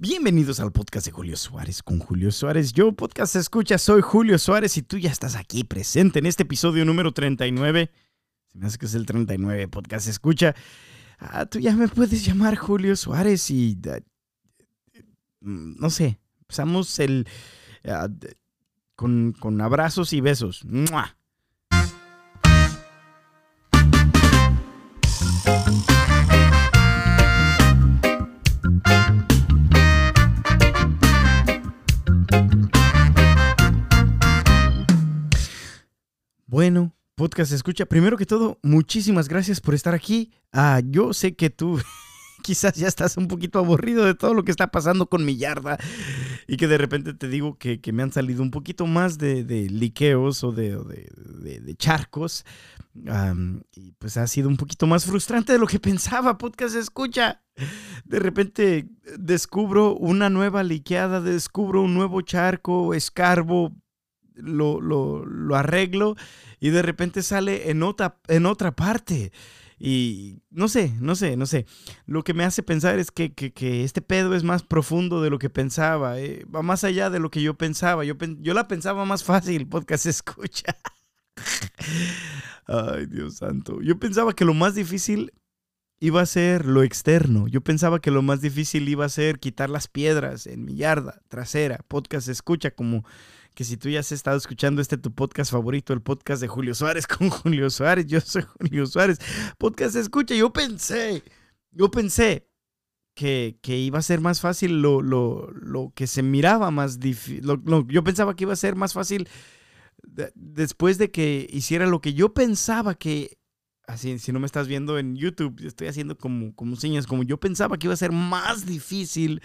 Bienvenidos al podcast de Julio Suárez con Julio Suárez. Yo, podcast escucha, soy Julio Suárez y tú ya estás aquí presente en este episodio número 39. Se me hace que es el 39, podcast escucha. Ah, tú ya me puedes llamar Julio Suárez y... no sé, empezamos el... Ah, con, con, abrazos y besos. Bueno, podcast escucha. Primero que todo, muchísimas gracias por estar aquí. Ah, yo sé que tú quizás ya estás un poquito aburrido de todo lo que está pasando con mi yarda y que de repente te digo que, me han salido un poquito más de, liqueos o de, de, charcos. y pues ha sido un poquito más frustrante de lo que pensaba, podcast escucha. De repente descubro una nueva liqueada, descubro un nuevo charco, escarbo, lo, lo, arreglo y de repente sale en otra, en otra parte. Y no sé, no sé, no sé. Lo que me hace pensar es que, este pedo es más profundo de lo que pensaba. Eh, va más allá de lo que yo pensaba. Yo, yo la pensaba más fácil, podcast escucha. Ay, Dios santo. Yo pensaba que lo más difícil iba a ser lo externo. Yo pensaba que lo más difícil iba a ser quitar las piedras en mi yarda trasera. Podcast escucha como que si tú ya has estado escuchando este tu podcast favorito, el podcast de Julio Suárez con Julio Suárez, yo soy Julio Suárez, podcast escucha, yo pensé, yo pensé que, iba a ser más fácil lo, lo, que se miraba más difícil, yo pensaba que iba a ser más fácil después de que hiciera lo que yo pensaba que así, si no me estás viendo en YouTube, estoy haciendo como, como señas, como yo pensaba que iba a ser más difícil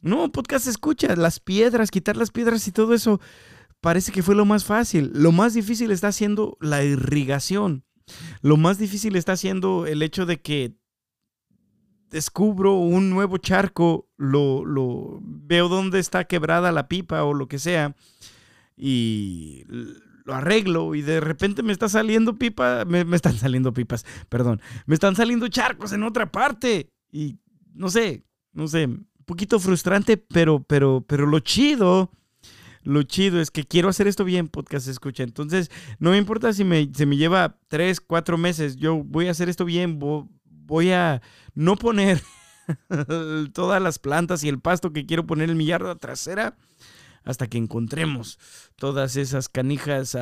no, podcast escucha, las piedras, quitar las piedras y todo eso parece que fue lo más fácil. Lo más difícil está siendo la irrigación. Lo más difícil está siendo el hecho de que descubro un nuevo charco, lo, lo veo dónde está quebrada la pipa o lo que sea y lo arreglo y de repente me está saliendo pipa, me, me están saliendo pipas, perdón, me están saliendo charcos en otra parte y no sé, no sé, poquito frustrante, pero, pero, pero lo chido, lo chido es que quiero hacer esto bien, podcast escucha. Entonces, no me importa si me, se me lleva tres, cuatro meses, yo voy a hacer esto bien, voy a no poner todas las plantas y el pasto que quiero poner en mi yarda trasera hasta que encontremos todas esas canijas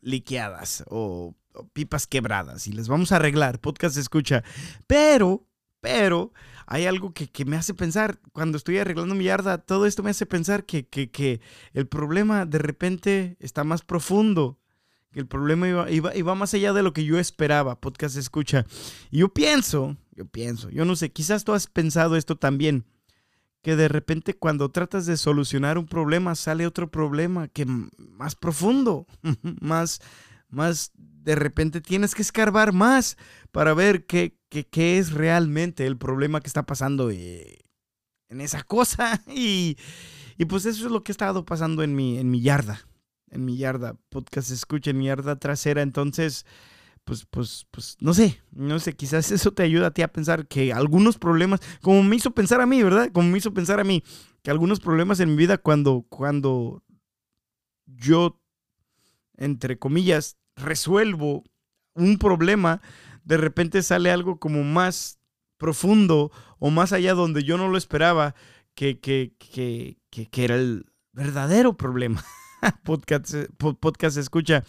liqueadas o, o, pipas quebradas y les vamos a arreglar, podcast escucha. Pero, pero hay algo que, me hace pensar, cuando estoy arreglando mi yarda, todo esto me hace pensar que, que, el problema de repente está más profundo, que el problema iba, iba, iba, más allá de lo que yo esperaba, podcast escucha. Y yo pienso, yo pienso, yo no sé, quizás tú has pensado esto también, que de repente cuando tratas de solucionar un problema sale otro problema que más profundo, más, más de repente tienes que escarbar más para ver qué, qué, es realmente el problema que está pasando eh, en esa cosa. Y, y, pues eso es lo que ha estado pasando en mi, en mi yarda. En mi yarda. Podcast escucha en mi yarda trasera. Entonces, pues, pues, pues, no sé, no sé, quizás eso te ayuda a ti a pensar que algunos problemas, como me hizo pensar a mí, ¿verdad? Como me hizo pensar a mí, que algunos problemas en mi vida cuando, cuando yo, entre comillas, resuelvo un problema, de repente sale algo como más profundo o más allá donde yo no lo esperaba, que, que, que, que era el verdadero problema. podcast, podcast escucha.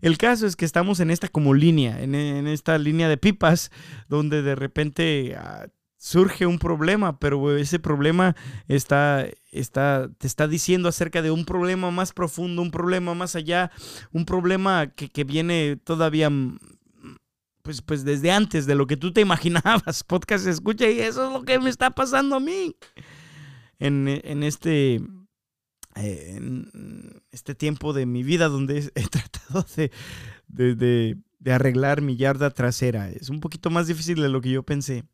El caso es que estamos en esta como línea, en, esta línea de pipas, donde de repente ah, surge un problema, pero ese problema está, está, te está diciendo acerca de un problema más profundo, un problema más allá, un problema que, que viene todavía pues, pues desde antes de lo que tú te imaginabas. Podcast escucha y eso es lo que me está pasando a mí. En, este, en este tiempo de mi vida donde he, tratado de, arreglar mi yarda trasera. Es un poquito más difícil de lo que yo pensé.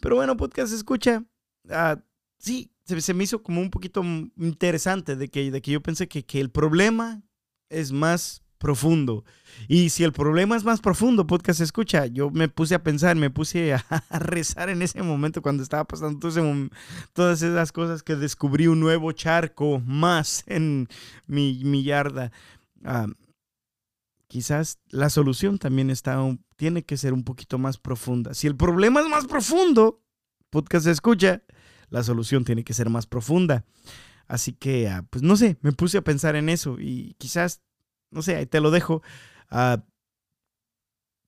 Pero bueno, podcast escucha. Ah, sí, se, me hizo como un poquito interesante de que, de que yo pensé que, que el problema es más profundo. Y si el problema es más profundo, podcast escucha, yo me puse a pensar, me puse a, rezar en ese momento cuando estaba pasando todas esas cosas que descubrí un nuevo charco más en mi, mi yarda. Ah, quizás la solución también está, tiene que ser un poquito más profunda. Si el problema es más profundo, podcast escucha, la solución tiene que ser más profunda. Así que, ah, pues no sé, me puse a pensar en eso y quizás, no sé, ahí te lo dejo. Ah,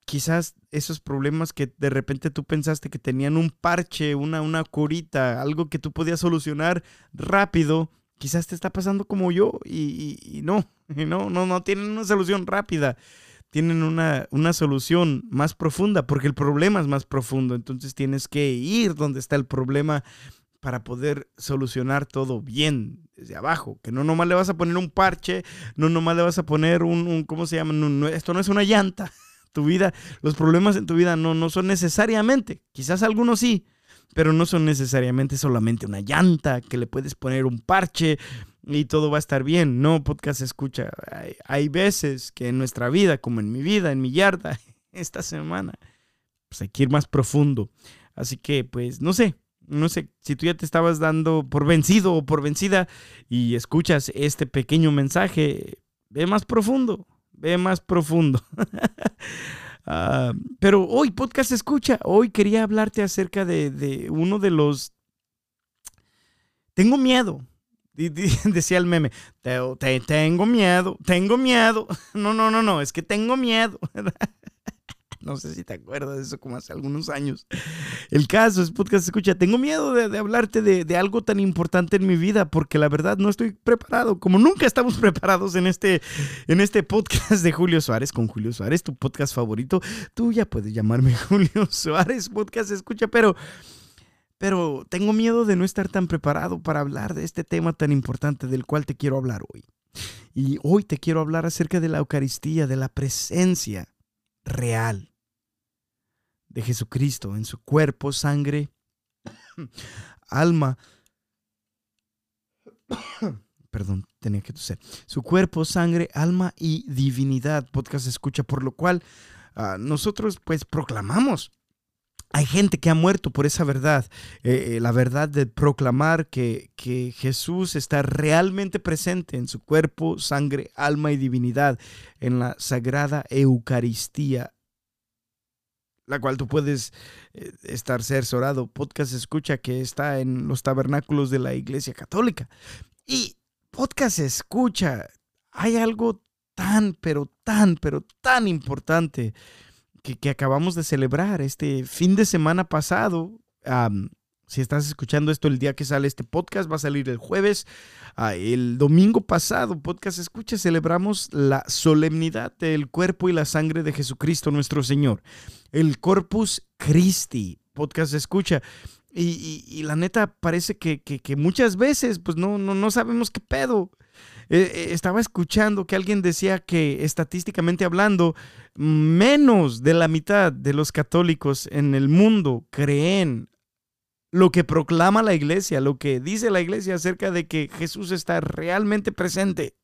quizás esos problemas que de repente tú pensaste que tenían un parche, una, una curita, algo que tú podías solucionar rápido, quizás te está pasando como yo y, no, no, no, no tienen una solución rápida, tienen una, una solución más profunda porque el problema es más profundo, entonces tienes que ir donde está el problema para poder solucionar todo bien desde abajo. Que no nomás le vas a poner un parche, no nomás le vas a poner un, ¿cómo se llama? esto no es una llanta. Tu vida, los problemas en tu vida no, no son necesariamente, quizás algunos sí, pero no son necesariamente solamente una llanta que le puedes poner un parche y todo va a estar bien. No, podcast escucha. Hay, veces que en nuestra vida, como en mi vida, en mi yarda, esta semana, pues hay que ir más profundo. Así que, pues, no sé, no sé, si tú ya te estabas dando por vencido o por vencida y escuchas este pequeño mensaje, ve más profundo, ve más profundo. Ah, pero hoy, podcast escucha, hoy quería hablarte acerca de, uno de los... Tengo miedo, decía el meme, tengo miedo, tengo miedo. No, no, no, no, es que tengo miedo. No sé si te acuerdas de eso como hace algunos años. El caso es, podcast, escucha, tengo miedo de, hablarte de, algo tan importante en mi vida porque la verdad no estoy preparado, como nunca estamos preparados en este, en este podcast de Julio Suárez con Julio Suárez, tu podcast favorito. Tú ya puedes llamarme Julio Suárez, podcast, escucha, pero... Pero tengo miedo de no estar tan preparado para hablar de este tema tan importante del cual te quiero hablar hoy. Y hoy te quiero hablar acerca de la Eucaristía, de la presencia real de Jesucristo en su cuerpo, sangre, alma. Perdón, tenía que toser. Su cuerpo, sangre, alma y divinidad. Podcast escucha, por lo cual ah, nosotros pues proclamamos. Hay gente que ha muerto por esa verdad, eh, eh, la verdad de proclamar que, que Jesús está realmente presente en su cuerpo, sangre, alma y divinidad en la sagrada Eucaristía la cual tú puedes eh, estar cerciorado. Podcast escucha que está en los tabernáculos de la Iglesia Católica. Y podcast escucha, hay algo tan, pero tan, pero tan importante que, acabamos de celebrar este fin de semana pasado. Si estás escuchando esto el día que sale este podcast, va a salir el jueves. Ah, el domingo pasado, podcast escucha, celebramos la solemnidad del cuerpo y la sangre de Jesucristo nuestro Señor. El Corpus Christi, podcast escucha. Y, la neta parece que, muchas veces pues no, no, no sabemos qué pedo. Eh, eh, estaba escuchando que alguien decía que estadísticamente hablando, menos de la mitad de los católicos en el mundo creen lo que proclama la iglesia, lo que dice la iglesia acerca de que Jesús está realmente presente.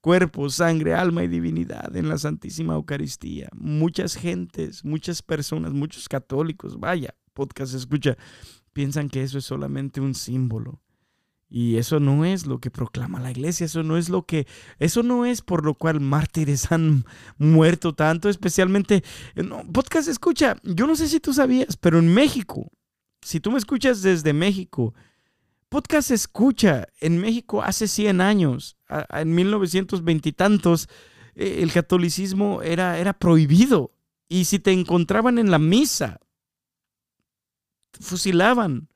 Cuerpo, sangre, alma y divinidad en la Santísima Eucaristía. Muchas gentes, muchas personas, muchos católicos, vaya, podcast escucha, piensan que eso es solamente un símbolo. Y eso no es lo que proclama la iglesia, eso no es lo que, eso no es por lo cual mártires han muerto tanto, especialmente, no, podcast escucha, yo no sé si tú sabías, pero en México, si tú me escuchas desde México, podcast escucha en México hace 100 años, en 1920 y tantos, el catolicismo era, era prohibido. Y si te encontraban en la misa, fusilaban.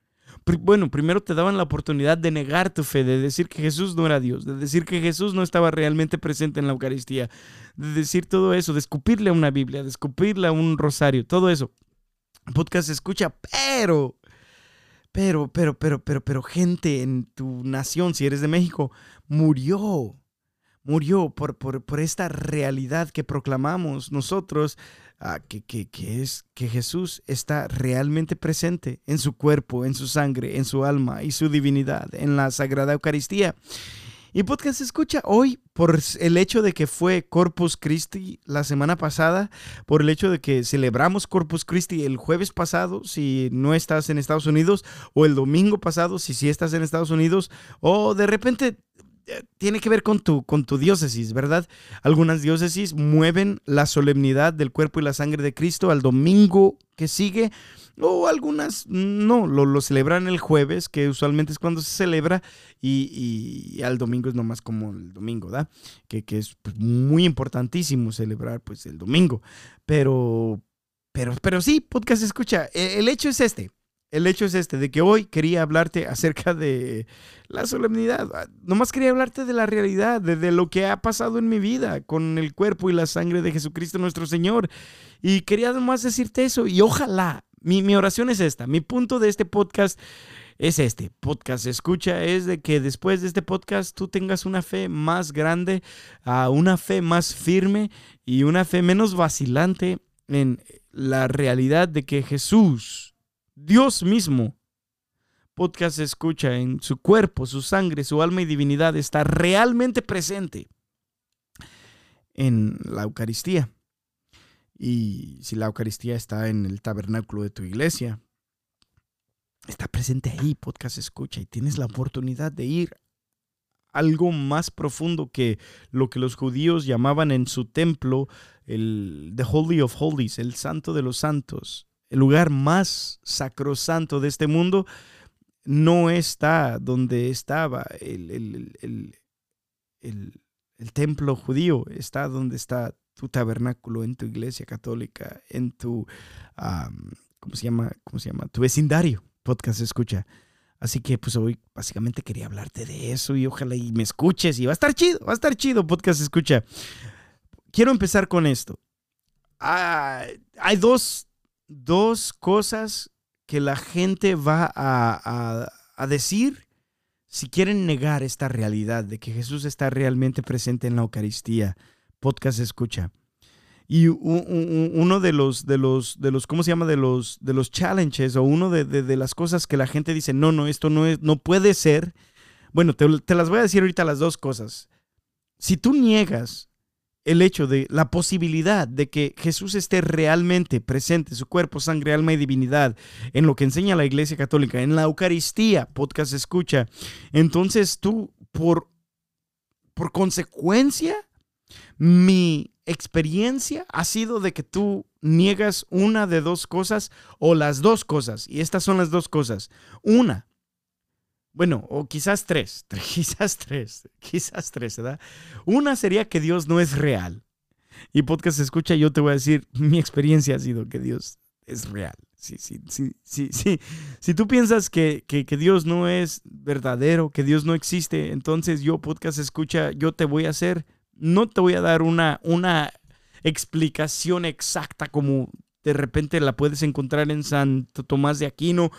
Bueno, primero te daban la oportunidad de negar tu fe, de decir que Jesús no era Dios, de decir que Jesús no estaba realmente presente en la Eucaristía, de decir todo eso, de escupirle una Biblia, de escupirle un rosario, todo eso podcast escucha, pero, pero, pero, pero, pero, pero gente en tu nación, si eres de México, murió. Murió por, por, esta realidad que proclamamos nosotros, ah, que, que, que es que Jesús está realmente presente en su cuerpo, en su sangre, en su alma y su divinidad, en la Sagrada Eucaristía. Y podcast escucha hoy por el hecho de que fue Corpus Christi la semana pasada, por el hecho de que celebramos Corpus Christi el jueves pasado, si no estás en Estados Unidos, o el domingo pasado, si sí estás en Estados Unidos, o de repente tiene que ver con tu, con tu diócesis, ¿verdad? Algunas diócesis mueven la solemnidad del cuerpo y la sangre de Cristo al domingo que sigue o algunas no, lo, celebran el jueves, que usualmente es cuando se celebra, y, al domingo es nomás como el domingo, ¿da? Que, es pues, muy importantísimo celebrar pues el domingo. Pero, pero, pero sí, podcast escucha, e, el hecho es este. El hecho es este, de que hoy quería hablarte acerca de la solemnidad. Ah, nomás quería hablarte de la realidad, de, lo que ha pasado en mi vida con el cuerpo y la sangre de Jesucristo nuestro Señor. Y quería nomás decirte eso. Y ojalá, mi, oración es esta. Mi punto de este podcast es este. Podcast escucha es de que después de este podcast tú tengas una fe más grande, uh, una fe más firme y una fe menos vacilante en la realidad de que Jesús, Dios mismo, podcast escucha en su cuerpo, su sangre, su alma y divinidad está realmente presente en la Eucaristía. Y si la Eucaristía está en el tabernáculo de tu iglesia, está presente ahí, podcast escucha, y tienes la oportunidad de ir algo más profundo que lo que los judíos llamaban en su templo el The Holy of Holies, el Santo de los Santos, el lugar más sacrosanto de este mundo, no está donde estaba el, el, el templo judío, está donde está tu tabernáculo, en tu iglesia católica, en tu, ¿cómo se llama? ¿Cómo se llama? Tu vecindario, podcast escucha. Así que pues hoy básicamente quería hablarte de eso y ojalá y me escuches y va a estar chido, va a estar chido, podcast escucha. Quiero empezar con esto. Ah, hay dos, dos cosas que la gente va a, a, a decir si quieren negar esta realidad de que Jesús está realmente presente en la Eucaristía podcast escucha. Y uno de los, de los, de los, ¿cómo se llama? De los, de los challenges o uno de, las cosas que la gente dice, no, no, esto no, es, no puede ser. Bueno, te, te las voy a decir ahorita las dos cosas. Si tú niegas el hecho de la posibilidad de que Jesús esté realmente presente, su cuerpo, sangre, alma y divinidad, en lo que enseña la Iglesia Católica, en la Eucaristía, podcast escucha, entonces tú, por, por consecuencia, mi experiencia ha sido de que tú niegas una de dos cosas o las dos cosas. Y estas son las dos cosas. Una, bueno, o quizás tres, quizás tres, quizás tres, ¿verdad? Una sería que Dios no es real. Y podcast escucha, yo te voy a decir, mi experiencia ha sido que Dios es real. Sí, sí, sí, sí, sí. Si tú piensas que, que, que, Dios no es verdadero, que Dios no existe, entonces yo, podcast escucha, yo te voy a hacer no te voy a dar una, una explicación exacta como de repente la puedes encontrar en Santo Tomás de Aquino.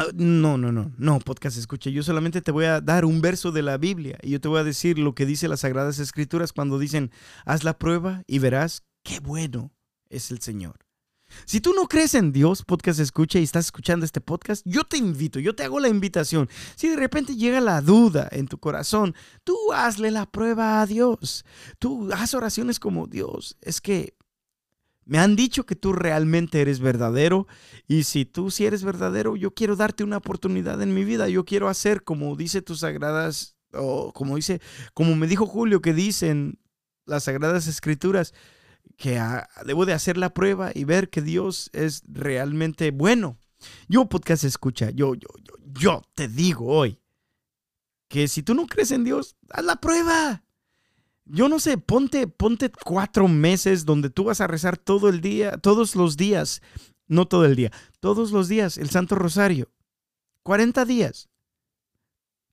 Ah, no, no, no, no, podcast escucha. Yo solamente te voy a dar un verso de la Biblia y yo te voy a decir lo que dice las Sagradas Escrituras cuando dicen, haz la prueba y verás qué bueno es el Señor. Si tú no crees en Dios, podcast escucha y estás escuchando este podcast, yo te invito, yo te hago la invitación. Si de repente llega la duda en tu corazón, tú hazle la prueba a Dios. Tú haz oraciones como Dios. Es que me han dicho que tú realmente eres verdadero y si tú sí eres verdadero, yo quiero darte una oportunidad en mi vida. Yo quiero hacer como dice tus sagradas o como dice, como me dijo Julio que dicen las sagradas escrituras que debo de hacer la prueba y ver que Dios es realmente bueno. Yo, podcast escucha, yo, yo, yo, yo te digo hoy que si tú no crees en Dios, haz la prueba. Yo no sé, ponte, ponte cuatro meses donde tú vas a rezar todo el día, todos los días, no todo el día, todos los días el Santo Rosario. 40 días.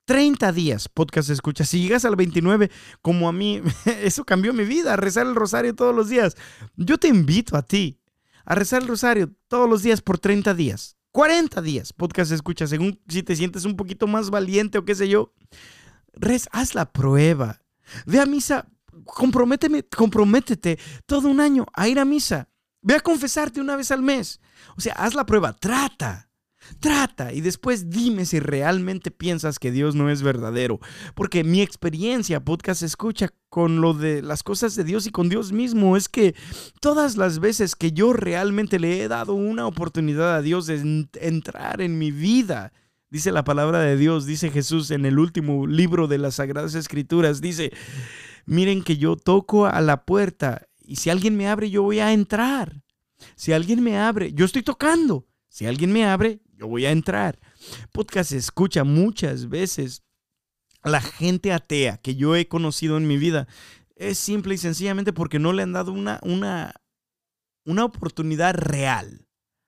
30 días podcast escucha. Si llegas al 29, como a mí, eso cambió mi vida, rezar el rosario todos los días. Yo te invito a ti a rezar el rosario todos los días por 30 días. 40 días, podcast escucha, según si te sientes un poquito más valiente o qué sé yo. Rez, haz la prueba. Ve a misa, comprométeme, comprométete todo un año a ir a misa. Ve a confesarte una vez al mes. O sea, haz la prueba, trata. Trata y después dime si realmente piensas que Dios no es verdadero. Porque mi experiencia, podcast escucha, con lo de las cosas de Dios y con Dios mismo es que todas las veces que yo realmente le he dado una oportunidad a Dios de entrar en mi vida, dice la palabra de Dios, dice Jesús en el último libro de las Sagradas Escrituras, dice, miren que yo toco a la puerta y si alguien me abre yo voy a entrar. Si alguien me abre, yo estoy tocando. Si alguien me abre, yo voy a entrar. Podcast escucha muchas veces la gente atea que yo he conocido en mi vida. Es simple y sencillamente porque no le han dado una, una, una oportunidad real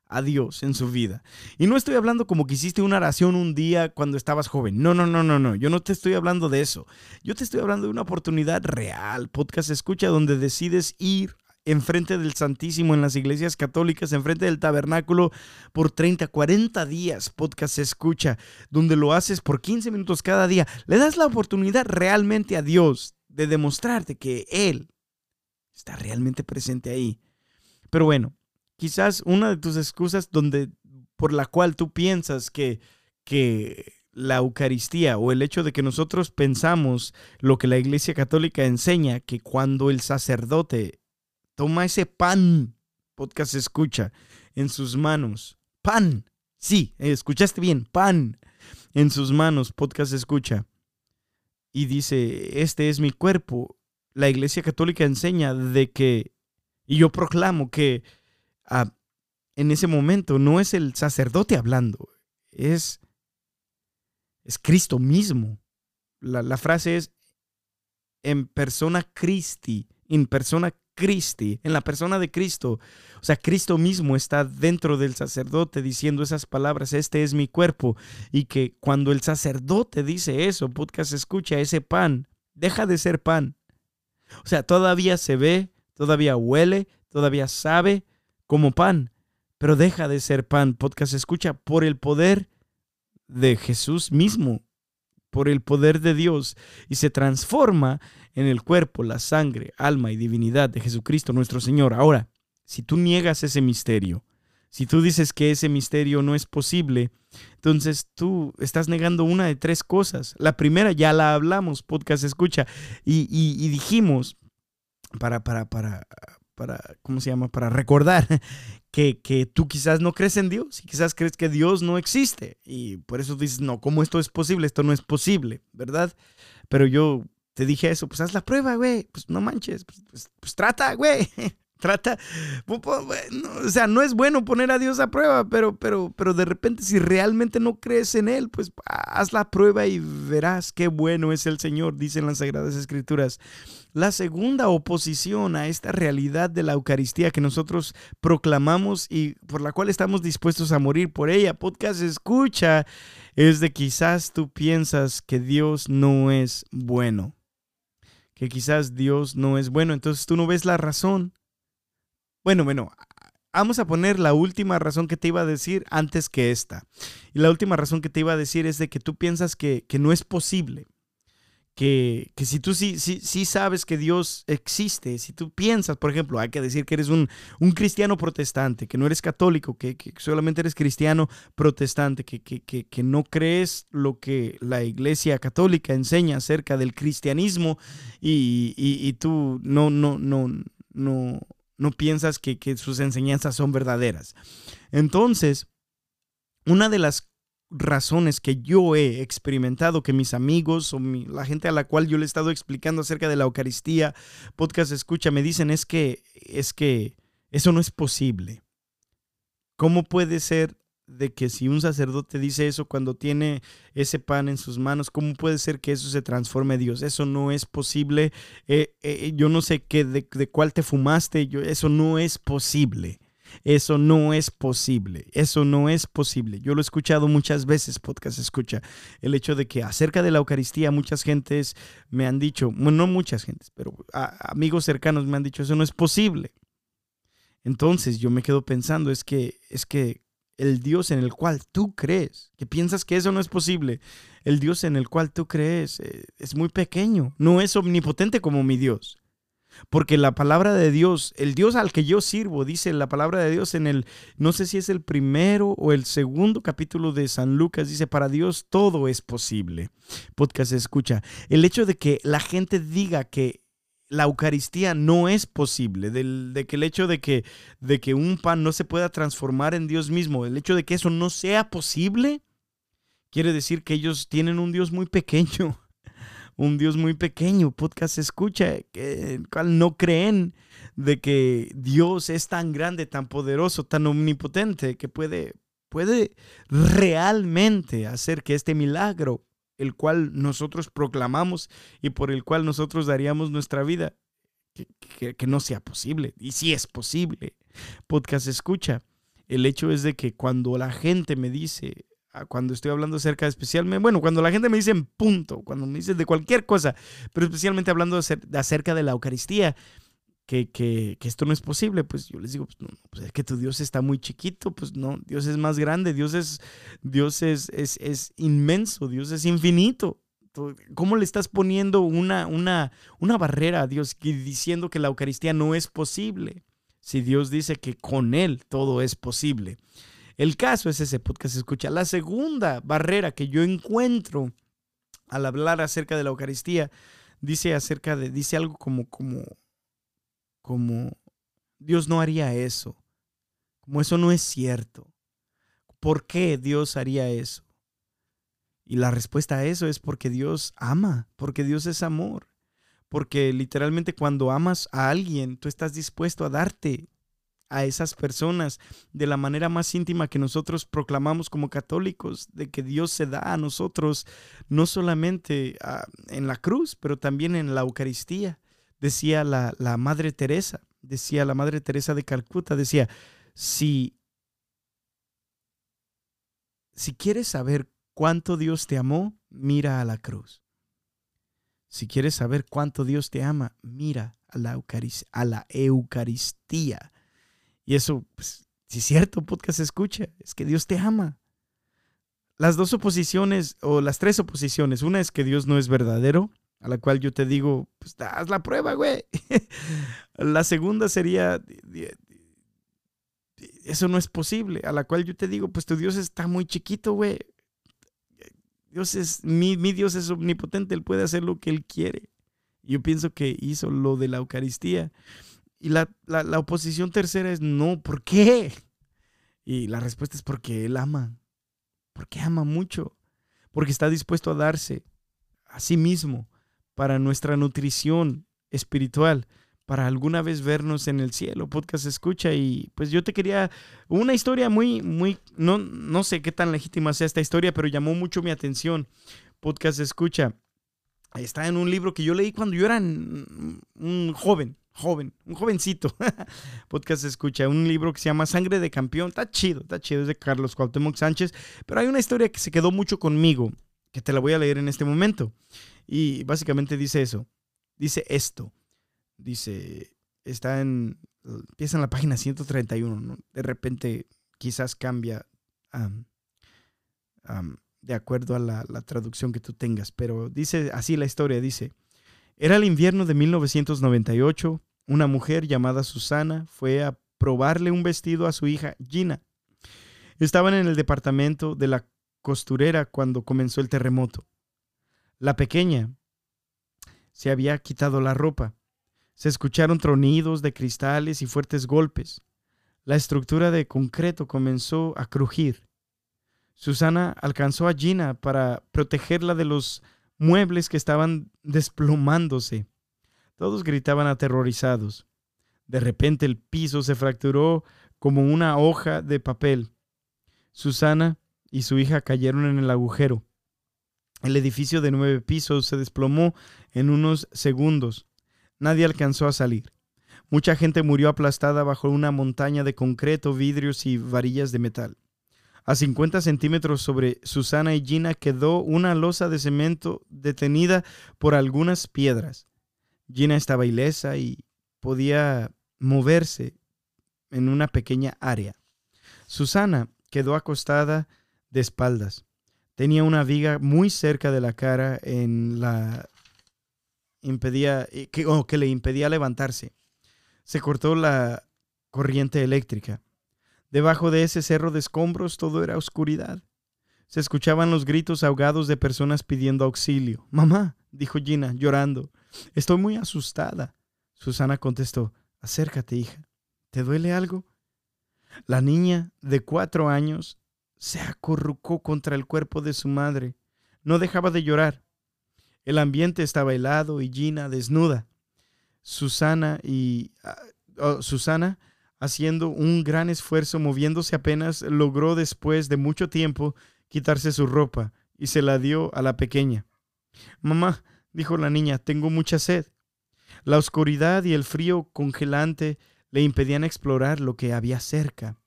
a Dios en su vida. Y no estoy hablando como que hiciste una oración un día cuando estabas joven. No, no, no, no, no. Yo no te estoy hablando de eso. Yo te estoy hablando de una oportunidad real. Podcast escucha donde decides ir enfrente del Santísimo en las iglesias católicas, enfrente del tabernáculo por 30, 40 días. Podcast escucha, donde lo haces por 15 minutos cada día. Le das la oportunidad realmente a Dios de demostrarte que Él está realmente presente ahí. Pero bueno, quizás una de tus excusas donde por la cual tú piensas que, que la Eucaristía o el hecho de que nosotros pensamos lo que la Iglesia Católica enseña, que cuando el sacerdote Toma ese pan, podcast escucha, en sus manos. Pan. Sí, escuchaste bien, pan. En sus manos, podcast escucha. Y dice, este es mi cuerpo. La Iglesia Católica enseña de que, y yo proclamo que en ese momento no es el sacerdote hablando, es, es Cristo mismo. La, la frase es en persona Christi, en persona Cristi, en la persona de Cristo. O sea, Cristo mismo está dentro del sacerdote diciendo esas palabras, este es mi cuerpo. Y que cuando el sacerdote dice eso, podcast escucha ese pan, deja de ser pan. O sea, todavía se ve, todavía huele, todavía sabe como pan, pero deja de ser pan. Podcast escucha por el poder de Jesús mismo, por el poder de Dios y se transforma en el cuerpo, la sangre, alma y divinidad de Jesucristo nuestro Señor. Ahora, si tú niegas ese misterio, si tú dices que ese misterio no es posible, entonces tú estás negando una de tres cosas. La primera ya la hablamos, podcast escucha, y, y dijimos, para, para, para, para, ¿cómo se llama? Para recordar que, que, tú quizás no crees en Dios y quizás crees que Dios no existe. Y por eso dices, no, ¿cómo esto es posible? Esto no es posible, ¿verdad? Pero yo te dije eso, pues haz la prueba, güey, pues no manches, pues, pues, pues trata, güey. Trata, o sea, no es bueno poner a Dios a prueba, pero, pero, pero de repente si realmente no crees en Él, pues haz la prueba y verás qué bueno es el Señor, dicen las Sagradas Escrituras. La segunda oposición a esta realidad de la Eucaristía que nosotros proclamamos y por la cual estamos dispuestos a morir por ella, podcast escucha, es de quizás tú piensas que Dios no es bueno que quizás Dios no es bueno, entonces tú no ves la razón. Bueno, bueno, vamos a poner la última razón que te iba a decir antes que esta. Y la última razón que te iba a decir es de que tú piensas que, que no es posible que, si tú sí, sí, sí, sabes que Dios existe, si tú piensas, por ejemplo, hay que decir que eres un, un cristiano protestante, que no eres católico, que, solamente eres cristiano protestante, que, que, no crees lo que la iglesia católica enseña acerca del cristianismo y, y, y tú no, no, no, no, no piensas que, que sus enseñanzas son verdaderas. Entonces, una de las razones que yo he experimentado, que mis amigos o la gente a la cual yo le he estado explicando acerca de la Eucaristía, podcast escucha, me dicen es que, es que eso no es posible. ¿Cómo puede ser de que si un sacerdote dice eso cuando tiene ese pan en sus manos, ¿cómo puede ser que eso se transforme a Dios? Eso no es posible. Eh, eh, yo no sé qué, de, de, cuál te fumaste, yo, eso no es posible. Eso no es posible, eso no es posible. Yo lo he escuchado muchas veces, podcast escucha, el hecho de que acerca de la Eucaristía muchas gentes me han dicho, bueno, no muchas gentes, pero amigos cercanos me han dicho, eso no es posible. Entonces yo me quedo pensando, es que, es que el Dios en el cual tú crees, que piensas que eso no es posible, el Dios en el cual tú crees eh, es muy pequeño, no es omnipotente como mi Dios. Porque la palabra de Dios, el Dios al que yo sirvo, dice la palabra de Dios en el, no sé si es el primero o el segundo capítulo de San Lucas, dice, para Dios todo es posible. Podcast escucha. El hecho de que la gente diga que la Eucaristía no es posible, de que el hecho de que, de que un pan no se pueda transformar en Dios mismo, el hecho de que eso no sea posible, quiere decir que ellos tienen un Dios muy pequeño un Dios muy pequeño. Podcast escucha, que, el cual no creen de que Dios es tan grande, tan poderoso, tan omnipotente, que puede, puede realmente hacer que este milagro, el cual nosotros proclamamos y por el cual nosotros daríamos nuestra vida, que, no sea posible. Y si es posible. Podcast escucha. El hecho es de que cuando la gente me dice, cuando estoy hablando acerca de especialmente, bueno, cuando la gente me dice en punto, cuando me dice de cualquier cosa, pero especialmente hablando acerca de la Eucaristía, que, que, que, esto no es posible, pues yo les digo, pues, no, pues es que tu Dios está muy chiquito, pues no, Dios es más grande, Dios es, Dios es, es, es inmenso, Dios es infinito. ¿Cómo le estás poniendo una, una, una barrera a Dios diciendo que la Eucaristía no es posible? Si Dios dice que con Él todo es posible. El caso es ese podcast escucha. La segunda barrera que yo encuentro al hablar acerca de la Eucaristía dice acerca de dice algo como como como Dios no haría eso. Como eso no es cierto. ¿Por qué Dios haría eso? Y la respuesta a eso es porque Dios ama, porque Dios es amor. Porque literalmente cuando amas a alguien, tú estás dispuesto a darte a esas personas de la manera más íntima que nosotros proclamamos como católicos, de que Dios se da a nosotros no solamente ah, en la cruz, pero también en la Eucaristía. Decía la, la Madre Teresa, decía la Madre Teresa de Calcuta, decía, si, si quieres saber cuánto Dios te amó, mira a la cruz. Si quieres saber cuánto Dios te ama, mira a la, a la Eucaristía. Y eso, pues, si es cierto, podcast escucha, es que Dios te ama. Las dos oposiciones o las tres oposiciones, una es que Dios no es verdadero, a la cual yo te digo, pues haz la prueba, güey. la segunda sería, eso no es posible, a la cual yo te digo, pues tu Dios está muy chiquito, güey. Dios es, mi, mi Dios es omnipotente, Él puede hacer lo que Él quiere. Yo pienso que hizo lo de la Eucaristía. Y la, oposición tercera es no, ¿por qué? Y la respuesta es porque Él ama, porque ama mucho, porque está dispuesto a darse a sí mismo para nuestra nutrición espiritual, para alguna vez vernos en el cielo. Podcast escucha y pues yo te quería una historia muy, muy, no, no sé qué tan legítima sea esta historia, pero llamó mucho mi atención. Podcast escucha. Está en un libro que yo leí cuando yo era un joven, joven, un jovencito. Podcast escucha un libro que se llama Sangre de Campeón. Está chido, está chido, es de Carlos Cuauhtémoc Sánchez. Pero hay una historia que se quedó mucho conmigo, que te la voy a leer en este momento. Y básicamente dice eso. Dice esto. Dice, está en, empieza en la página 131, De repente quizás cambia de acuerdo a la, la traducción que tú tengas. Pero dice así la historia, dice. Era el invierno de 1998. Una mujer llamada Susana fue a probarle un vestido a su hija Gina. Estaban en el departamento de la costurera cuando comenzó el terremoto. La pequeña se había quitado la ropa. Se escucharon tronidos de cristales y fuertes golpes. La estructura de concreto comenzó a crujir. Susana alcanzó a Gina para protegerla de los muebles que estaban desplomándose. Todos gritaban aterrorizados. De repente el piso se fracturó como una hoja de papel. Susana y su hija cayeron en el agujero. El edificio de nueve pisos se desplomó en unos segundos. Nadie alcanzó a salir. Mucha gente murió aplastada bajo una montaña de concreto, vidrios y varillas de metal. A 50 centímetros sobre Susana y Gina quedó una losa de cemento detenida por algunas piedras. Gina estaba ilesa y podía moverse en una pequeña área. Susana quedó acostada de espaldas. Tenía una viga muy cerca de la cara en la impedía, eh, que, o que le impedía levantarse. Se cortó la corriente eléctrica. Debajo de ese cerro de escombros todo era oscuridad. Se escuchaban los gritos ahogados de personas pidiendo auxilio. Mamá, dijo Gina, llorando, estoy muy asustada. Susana contestó, acércate, hija. ¿Te duele algo? La niña, de cuatro años, se acurrucó contra el cuerpo de su madre. No dejaba de llorar. El ambiente estaba helado y Gina desnuda. Susana y ah, oh, Susana, haciendo un gran esfuerzo, moviéndose apenas, logró después de mucho tiempo quitarse su ropa y se la dio a la pequeña. Mamá, dijo la niña, tengo mucha sed. La oscuridad y el frío congelante le impedían explorar lo que había cerca.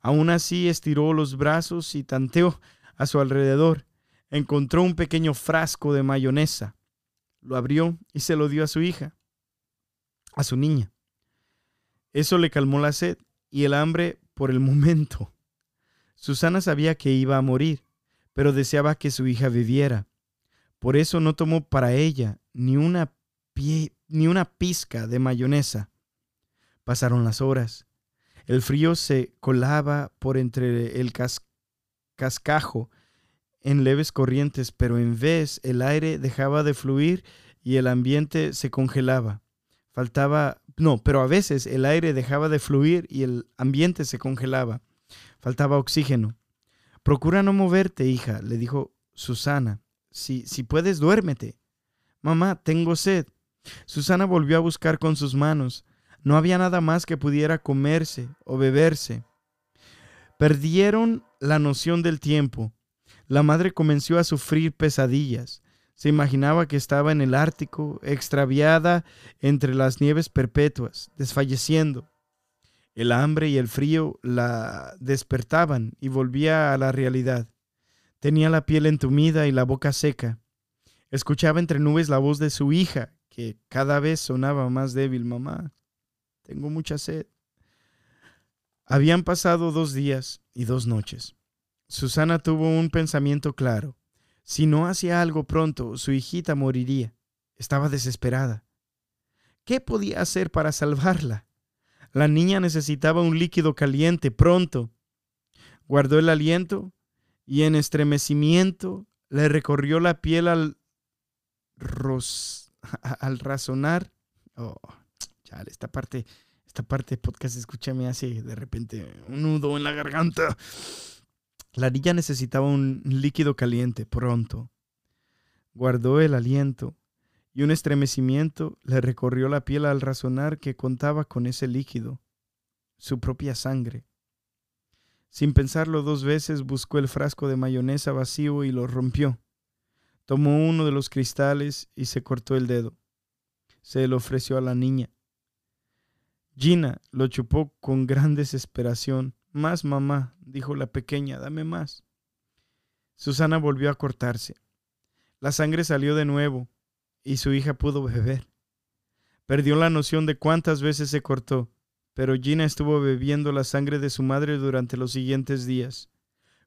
Aún así estiró los brazos y tanteó a su alrededor. Encontró un pequeño frasco de mayonesa. Lo abrió y se lo dio a su hija, a su niña. Eso le calmó la sed y el hambre por el momento. Susana sabía que iba a morir, pero deseaba que su hija viviera. Por eso no tomó para ella ni una, pie, ni una pizca de mayonesa. Pasaron las horas. El frío se colaba por entre el cascajo en leves corrientes, pero en vez el aire dejaba de fluir y el ambiente se congelaba. Faltaba, no, pero a veces el aire dejaba de fluir y el ambiente se congelaba. Faltaba oxígeno. Procura no moverte, hija, le dijo Susana. Si, si puedes, duérmete. Mamá, tengo sed. Susana volvió a buscar con sus manos. No había nada más que pudiera comerse o beberse. Perdieron la noción del tiempo. La madre comenzó a sufrir pesadillas. Se imaginaba que estaba en el Ártico, extraviada entre las nieves perpetuas, desfalleciendo. El hambre y el frío la despertaban y volvía a la realidad. Tenía la piel entumida y la boca seca. Escuchaba entre nubes la voz de su hija, que cada vez sonaba más débil. Mamá, tengo mucha sed. Habían pasado dos días y dos noches. Susana tuvo un pensamiento claro. Si no hacía algo pronto, su hijita moriría. Estaba desesperada. ¿Qué podía hacer para salvarla? La niña necesitaba un líquido caliente pronto. Guardó el aliento y en estremecimiento le recorrió la piel al, razonar. Oh, chale, esta parte, esta parte de podcast escucha me hace de repente un nudo en la garganta. La niña necesitaba un líquido caliente pronto. Guardó el aliento y un estremecimiento le recorrió la piel al razonar que contaba con ese líquido, su propia sangre. Sin pensarlo dos veces buscó el frasco de mayonesa vacío y lo rompió. Tomó uno de los cristales y se cortó el dedo. Se lo ofreció a la niña. Gina lo chupó con gran desesperación más, mamá, dijo la pequeña, dame más. Susana volvió a cortarse. La sangre salió de nuevo y su hija pudo beber. Perdió la noción de cuántas veces se cortó, pero Gina estuvo bebiendo la sangre de su madre durante los siguientes días.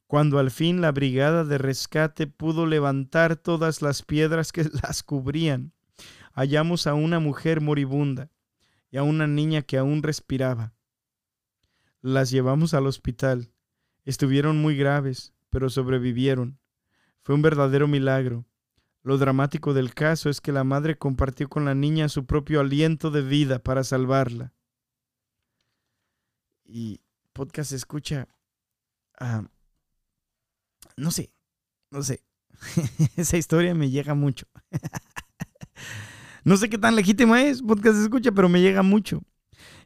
Cuando al fin la brigada de rescate pudo levantar todas las piedras que las cubrían, hallamos a una mujer moribunda y a una niña que aún respiraba. Las llevamos al hospital. Estuvieron muy graves, pero sobrevivieron. Fue un verdadero milagro. Lo dramático del caso es que la madre compartió con la niña su propio aliento de vida para salvarla. Y podcast escucha. Ah, no sé, no sé. Esa historia me llega mucho. no sé qué tan legítima es, podcast escucha, pero me llega mucho.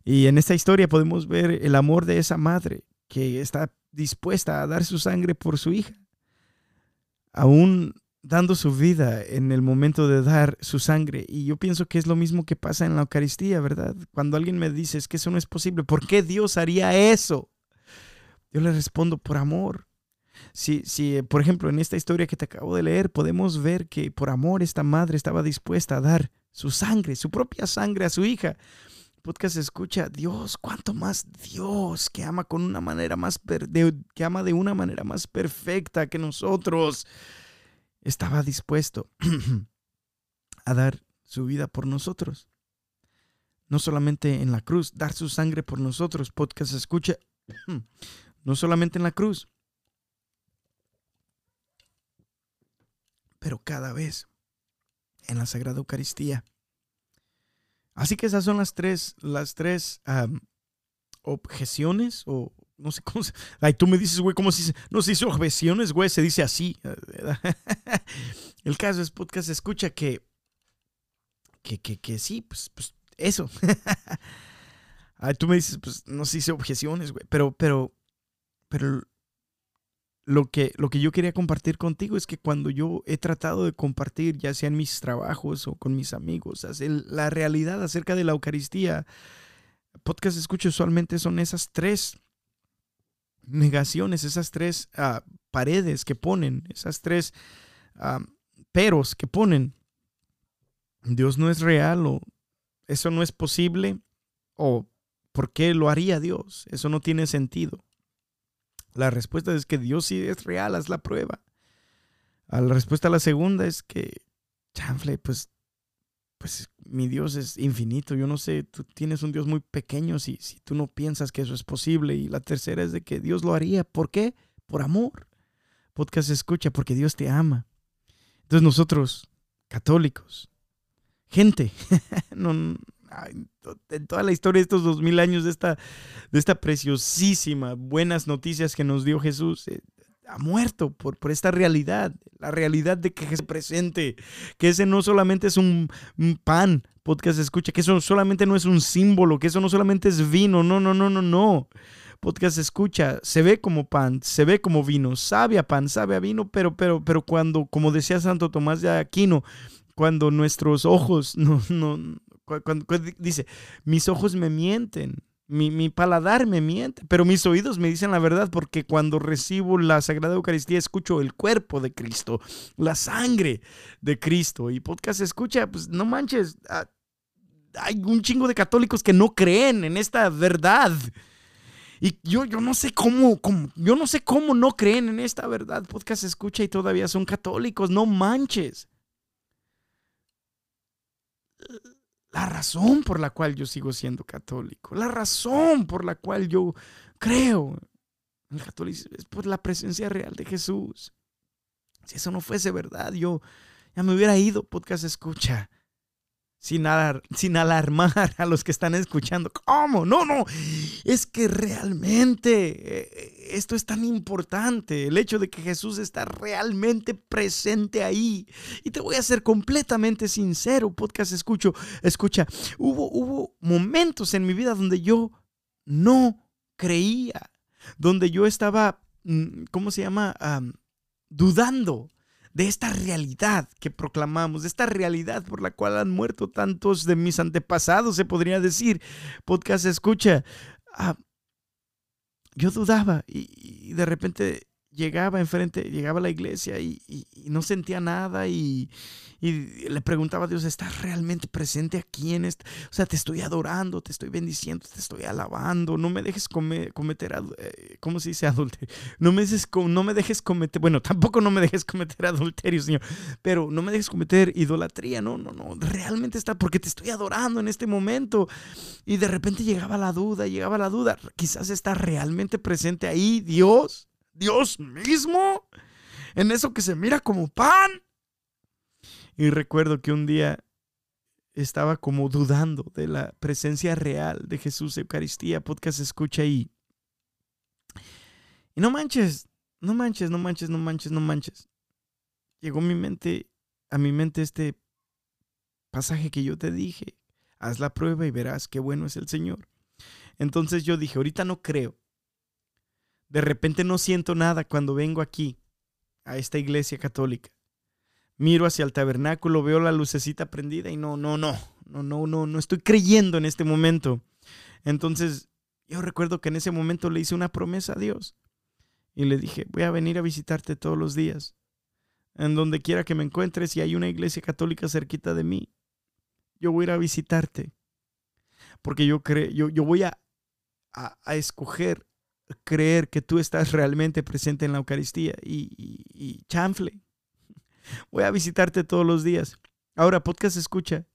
Y en esta historia podemos ver el amor de esa madre que está dispuesta a dar su sangre por su hija, aún dando su vida en el momento de dar su sangre. Y yo pienso que es lo mismo que pasa en la Eucaristía, ¿verdad? Cuando alguien me dice es que eso no es posible, ¿por qué Dios haría eso? Yo le respondo por amor. Si, si, por ejemplo, en esta historia que te acabo de leer, podemos ver que por amor esta madre estaba dispuesta a dar su sangre, su propia sangre a su hija podcast escucha, Dios, cuánto más Dios que ama con una manera más que ama de una manera más perfecta que nosotros estaba dispuesto a dar su vida por nosotros. No solamente en la cruz, dar su sangre por nosotros. Podcast escucha. No solamente en la cruz, pero cada vez en la Sagrada Eucaristía. Así que esas son las tres, las tres objeciones o no sé cómo se... Ay, tú me dices, güey, ¿cómo se dice? No se dice objeciones, güey, se dice así. El caso es podcast escucha que que, que, que sí, pues, pues eso. Ay, tú me dices, pues no se dice objeciones, güey, pero pero pero lo que, lo que yo quería compartir contigo es que cuando yo he tratado de compartir, ya sea en mis trabajos o con mis amigos, la realidad acerca de la Eucaristía, podcast escucho usualmente son esas tres negaciones, esas tres ah, paredes que ponen, esas tres ah, peros que ponen. Dios no es real o eso no es posible o ¿por qué lo haría Dios? Eso no tiene sentido. La respuesta es que Dios sí es real, haz la prueba. la respuesta a la segunda es que, chanfle, pues, pues mi Dios es infinito. Yo no sé, tú tienes un Dios muy pequeño si, si tú no piensas que eso es posible. Y la tercera es de que Dios lo haría. ¿Por qué? Por amor. Podcast escucha porque Dios te ama. Entonces nosotros, católicos, gente, no, en toda la historia de estos dos mil años de esta, de esta preciosísima, buenas noticias que nos dio Jesús, eh, ha muerto por, por esta realidad, la realidad de que es presente, que ese no solamente es un, pan, podcast escucha, que eso solamente no es un símbolo, que eso no solamente es vino, no, no, no, no, no. Podcast escucha, se ve como pan, se ve como vino, sabe a pan, sabe a vino, pero, pero, pero cuando, como decía Santo Tomás de Aquino, cuando nuestros ojos no, no, cuando, dice, mis ojos me mienten, mi, paladar me miente, pero mis oídos me dicen la verdad porque cuando recibo la Sagrada Eucaristía escucho el cuerpo de Cristo, la sangre de Cristo. Y podcast escucha, pues no manches, ah, hay un chingo de católicos que no creen en esta verdad. Y yo, yo no sé cómo, cómo, yo no sé cómo no creen en esta verdad. Podcast escucha y todavía son católicos, no manches la razón por la cual yo sigo siendo católico, la razón por la cual yo creo en el catolicismo es por la presencia real de Jesús. Si eso no fuese verdad, yo ya me hubiera ido, podcast escucha sin, alarmar a los que están escuchando. ¿Cómo? No, no. Es que realmente eh, esto es tan importante, el hecho de que Jesús está realmente presente ahí. Y te voy a ser completamente sincero, podcast escucho, escucha, hubo, hubo momentos en mi vida donde yo no creía, donde yo estaba, mm, ¿cómo se llama? dudando de esta realidad que proclamamos, de esta realidad por la cual han muerto tantos de mis antepasados, se podría decir. Podcast escucha. Ah, yo dudaba y, de repente llegaba enfrente, llegaba a la iglesia y, no sentía nada y, le preguntaba a Dios, ¿estás realmente presente aquí en este? O sea, te estoy adorando, te estoy bendiciendo, te estoy alabando, no me dejes cometer, eh, ¿cómo se dice adulterio? No me, dejes, no me dejes cometer, bueno, tampoco no me dejes cometer adulterio, Señor, pero no me dejes cometer idolatría, no, no, no, realmente está, porque te estoy adorando en este momento. Y de repente llegaba la duda, llegaba la duda, quizás está realmente presente ahí Dios. Dios mismo, en eso que se mira como pan. Y recuerdo que un día estaba como dudando de la presencia real de Jesús Eucaristía, podcast escucha ahí. Y no manches, no manches, no manches, no manches, no manches. Llegó mi mente, a mi mente este pasaje que yo te dije. Haz la prueba y verás qué bueno es el Señor. Entonces yo dije, ahorita no creo, de repente no siento nada cuando vengo aquí, a esta iglesia católica. Miro hacia el tabernáculo, veo la lucecita prendida y no, no, no, no, no, no, no estoy creyendo en este momento. Entonces, yo recuerdo que en ese momento le hice una promesa a Dios y le dije, voy a venir a visitarte todos los días. En donde quiera que me encuentres, si hay una iglesia católica cerquita de mí, yo voy a ir a visitarte. Porque yo, creo, yo, yo voy a, a escoger creer que tú estás realmente presente en la Eucaristía y, chanfle. Voy a visitarte todos los días. Ahora, podcast escucha.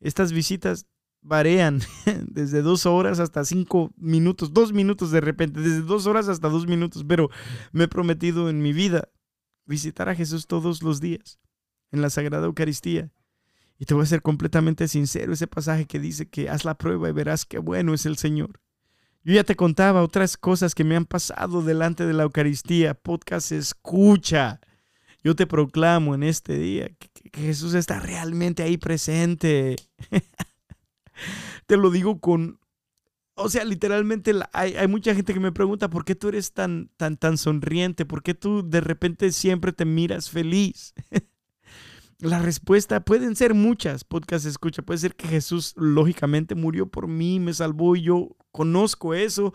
Estas visitas varían desde dos horas hasta cinco minutos, dos minutos de repente, desde dos horas hasta dos minutos, pero me he prometido en mi vida visitar a Jesús todos los días en la Sagrada Eucaristía. Y te voy a ser completamente sincero, ese pasaje que dice que haz la prueba y verás qué bueno es el Señor. Yo ya te contaba otras cosas que me han pasado delante de la Eucaristía. Podcast escucha. Yo te proclamo en este día que, Jesús está realmente ahí presente. te lo digo con... O sea, literalmente hay, hay, mucha gente que me pregunta por qué tú eres tan, tan, tan sonriente, por qué tú de repente siempre te miras feliz. La respuesta pueden ser muchas, podcast escucha. Puede ser que Jesús lógicamente murió por mí, me salvó y yo conozco eso.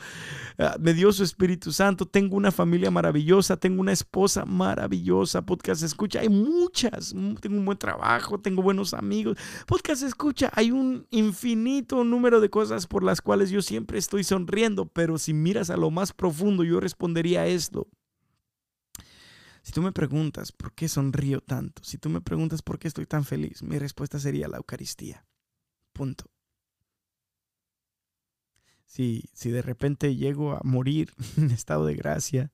Ah, me dio su Espíritu Santo. Tengo una familia maravillosa, tengo una esposa maravillosa. Podcast escucha, hay muchas. Mm, tengo un buen trabajo, tengo buenos amigos. Podcast escucha, hay un infinito número de cosas por las cuales yo siempre estoy sonriendo. Pero si miras a lo más profundo, yo respondería esto. Si tú me preguntas por qué sonrío tanto, si tú me preguntas por qué estoy tan feliz, mi respuesta sería la Eucaristía. Punto. Si, si de repente llego a morir en estado de gracia,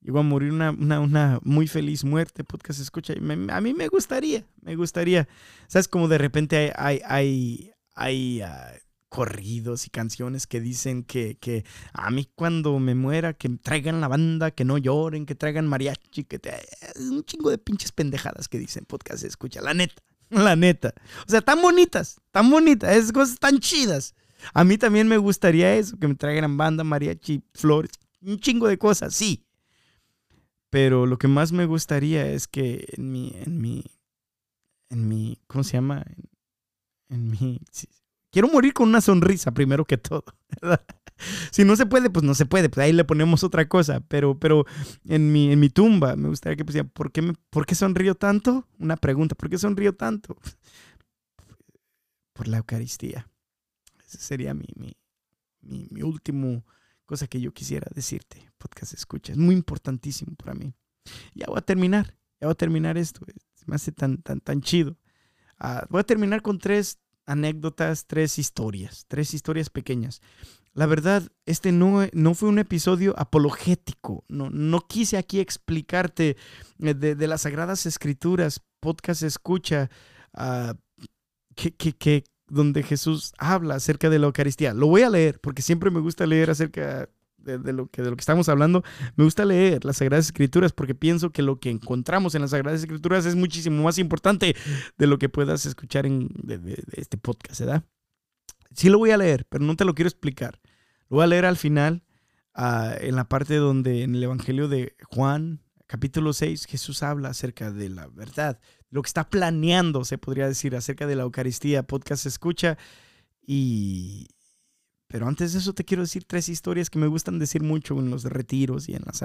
llego a morir una, una, muy feliz muerte, podcast escucha, a mí me gustaría, me gustaría. ¿Sabes? Como de repente hay, hay, hay, ah, corridos y canciones que dicen que, que, a mí cuando me muera, que traigan la banda, que no lloren, que traigan mariachi, que te... un chingo de pinches pendejadas que dicen podcast, escucha, la neta, la neta. O sea, tan bonitas, tan bonitas, esas cosas tan chidas. A mí también me gustaría eso, que me traigan banda, mariachi, flores, un chingo de cosas, sí. Pero lo que más me gustaría es que en mi, en mi, en mi, ¿cómo se llama? En, mi, Quiero morir con una sonrisa primero que todo. Si no se puede, pues no se puede. Pues ahí le ponemos otra cosa. Pero, pero en, mi, en mi tumba me gustaría que pusiera, ¿por qué, ¿por qué sonrío tanto? Una pregunta, ¿por qué sonrío tanto? Por la Eucaristía. Ese sería mi, mi, mi, mi último cosa que yo quisiera decirte. Podcast escucha. Es muy importantísimo para mí. Ya voy a terminar. Ya voy a terminar esto. me hace tan, tan, tan chido. Ah, voy a terminar con tres anécdotas, tres historias, tres historias pequeñas. La verdad, este no, no fue un episodio apologético. No, no quise aquí explicarte eh, de, las Sagradas Escrituras, podcast escucha, uh, que, que, que, donde Jesús habla acerca de la Eucaristía. Lo voy a leer porque siempre me gusta leer acerca de, lo que, de lo que estamos hablando, me gusta leer las Sagradas Escrituras porque pienso que lo que encontramos en las Sagradas Escrituras es muchísimo más importante de lo que puedas escuchar en este podcast, ¿verdad? Sí lo voy a leer, pero no te lo quiero explicar. Lo voy a leer al final, ah, en la parte donde en el Evangelio de Juan, capítulo 6, Jesús habla acerca de la verdad, lo que está planeando, se podría decir, acerca de la Eucaristía. Podcast escucha y, pero antes de eso te quiero decir tres historias que me gustan decir mucho en los retiros y en las...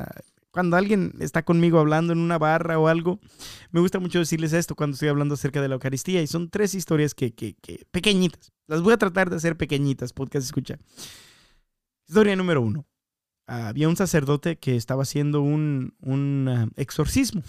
Cuando alguien está conmigo hablando en una barra o algo, me gusta mucho decirles esto cuando estoy hablando acerca de la Eucaristía. Y son tres historias que, que, que pequeñitas. Las voy a tratar de hacer pequeñitas, podcast escucha. Historia número uno. Había un sacerdote que estaba haciendo un, un ah, exorcismo.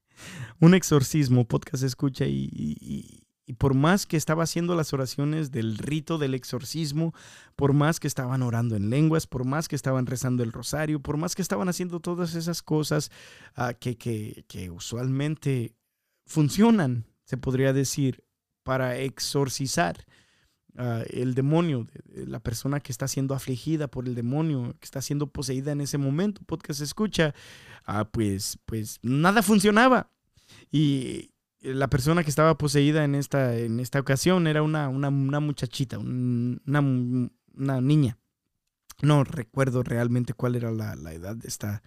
un exorcismo, podcast escucha, y y por más que estaba haciendo las oraciones del rito del exorcismo, por más que estaban orando en lenguas, por más que estaban rezando el rosario, por más que estaban haciendo todas esas cosas ah, que, que, usualmente funcionan, se podría decir, para exorcizar uh, el demonio, la persona que está siendo afligida por el demonio, que está siendo poseída en ese momento, podcast escucha, uh, pues, pues nada funcionaba. Y, la persona que estaba poseída en esta, en esta ocasión era una, una, muchachita, una, una, niña. No recuerdo realmente cuál era la, edad de esta,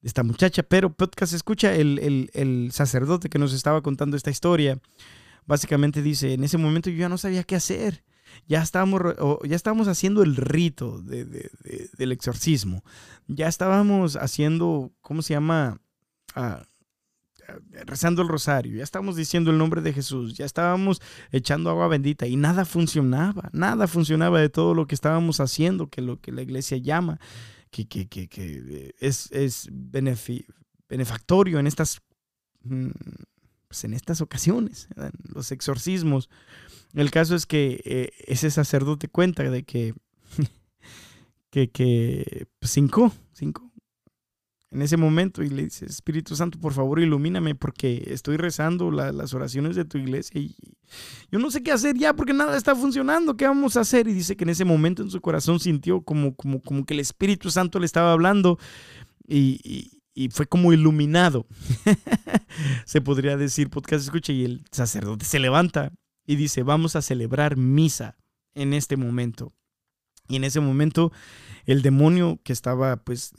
de esta muchacha, pero podcast escucha el, el, sacerdote que nos estaba contando esta historia. Básicamente dice, en ese momento yo ya no sabía qué hacer. Ya estábamos, ya estábamos haciendo el rito de, del exorcismo. Ya estábamos haciendo, ¿cómo se llama? Ah, rezando el rosario, ya estábamos diciendo el nombre de Jesús, ya estábamos echando agua bendita y nada funcionaba, nada funcionaba de todo lo que estábamos haciendo, que lo que la iglesia llama, que, que, que, que es, es benefactorio en estas, mm, pues, en estas ocasiones, los exorcismos. El caso es que eh, ese sacerdote cuenta de que, que, que pues, cinco, cinco, en ese momento y le dice, Espíritu Santo, por favor, ilumíname porque estoy rezando las oraciones de tu iglesia y yo no sé qué hacer ya porque nada está funcionando, ¿qué vamos a hacer? Y dice que en ese momento en su corazón sintió como, como, como que el Espíritu Santo le estaba hablando y, fue como iluminado. se podría decir, podcast escucha, y el sacerdote se levanta y dice, vamos a celebrar misa en este momento. Y en ese momento el demonio que estaba pues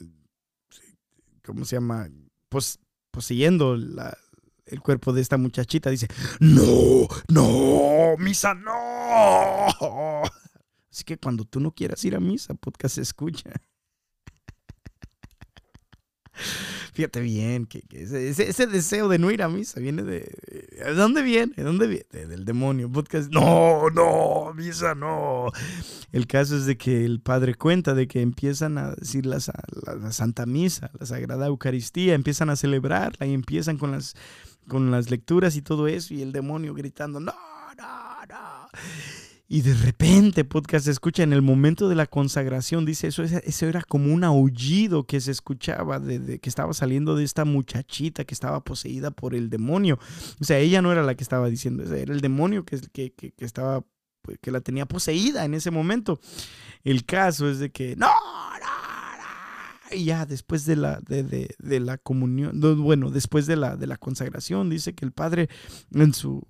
¿cómo se llama? Pues poseyendo el cuerpo de esta muchachita, dice, no, no, misa no. Así que cuando tú no quieras ir a misa, podcast escucha. Fíjate bien, que, ese, deseo de no ir a misa viene de... ¿De dónde viene? ¿De dónde viene? del demonio. Podcast. No, no, misa no. El caso es de que el padre cuenta de que empiezan a decir la, la, Santa Misa, la Sagrada Eucaristía, empiezan a celebrarla y empiezan con las, con las lecturas y todo eso y el demonio gritando, no, no, no. Y de repente, podcast escucha en el momento de la consagración, dice eso, eso era como un aullido que se escuchaba de, que estaba saliendo de esta muchachita que estaba poseída por el demonio. O sea, ella no era la que estaba diciendo era el demonio que, que, que, estaba, pues, que la tenía poseída en ese momento. El caso es de que, no, no, y ya después de la, de, de, de la comunión, bueno, después de la, de la consagración, dice que el padre en su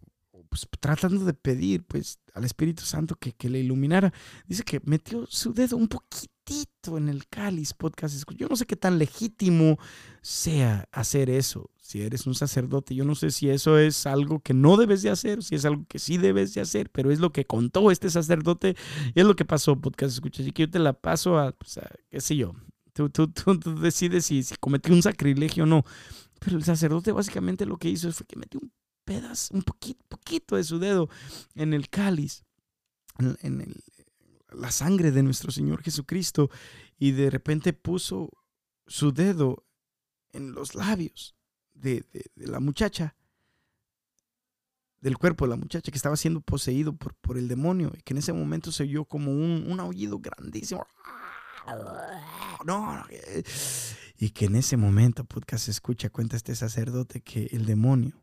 pues, tratando de pedir pues al Espíritu Santo que, que, le iluminara, dice que metió su dedo un poquitito en el cáliz podcast. Yo no sé qué tan legítimo sea hacer eso. Si eres un sacerdote, yo no sé si eso es algo que no debes de hacer, si es algo que sí debes de hacer, pero es lo que contó este sacerdote y es lo que pasó, podcast escucha. Así que yo te la paso a, pues, qué sé yo, tú, tú, tú, decides si, si cometí un sacrilegio o no. Pero el sacerdote básicamente lo que hizo fue que metió un un poquito, de su dedo en el cáliz, en, la sangre de nuestro Señor Jesucristo, y de repente puso su dedo en los labios de, la muchacha, del cuerpo de la muchacha que estaba siendo poseído por, el demonio, y que en ese momento se oyó como un, un aullido grandísimo. No, y que en ese momento, podcast escucha, cuenta este sacerdote que el demonio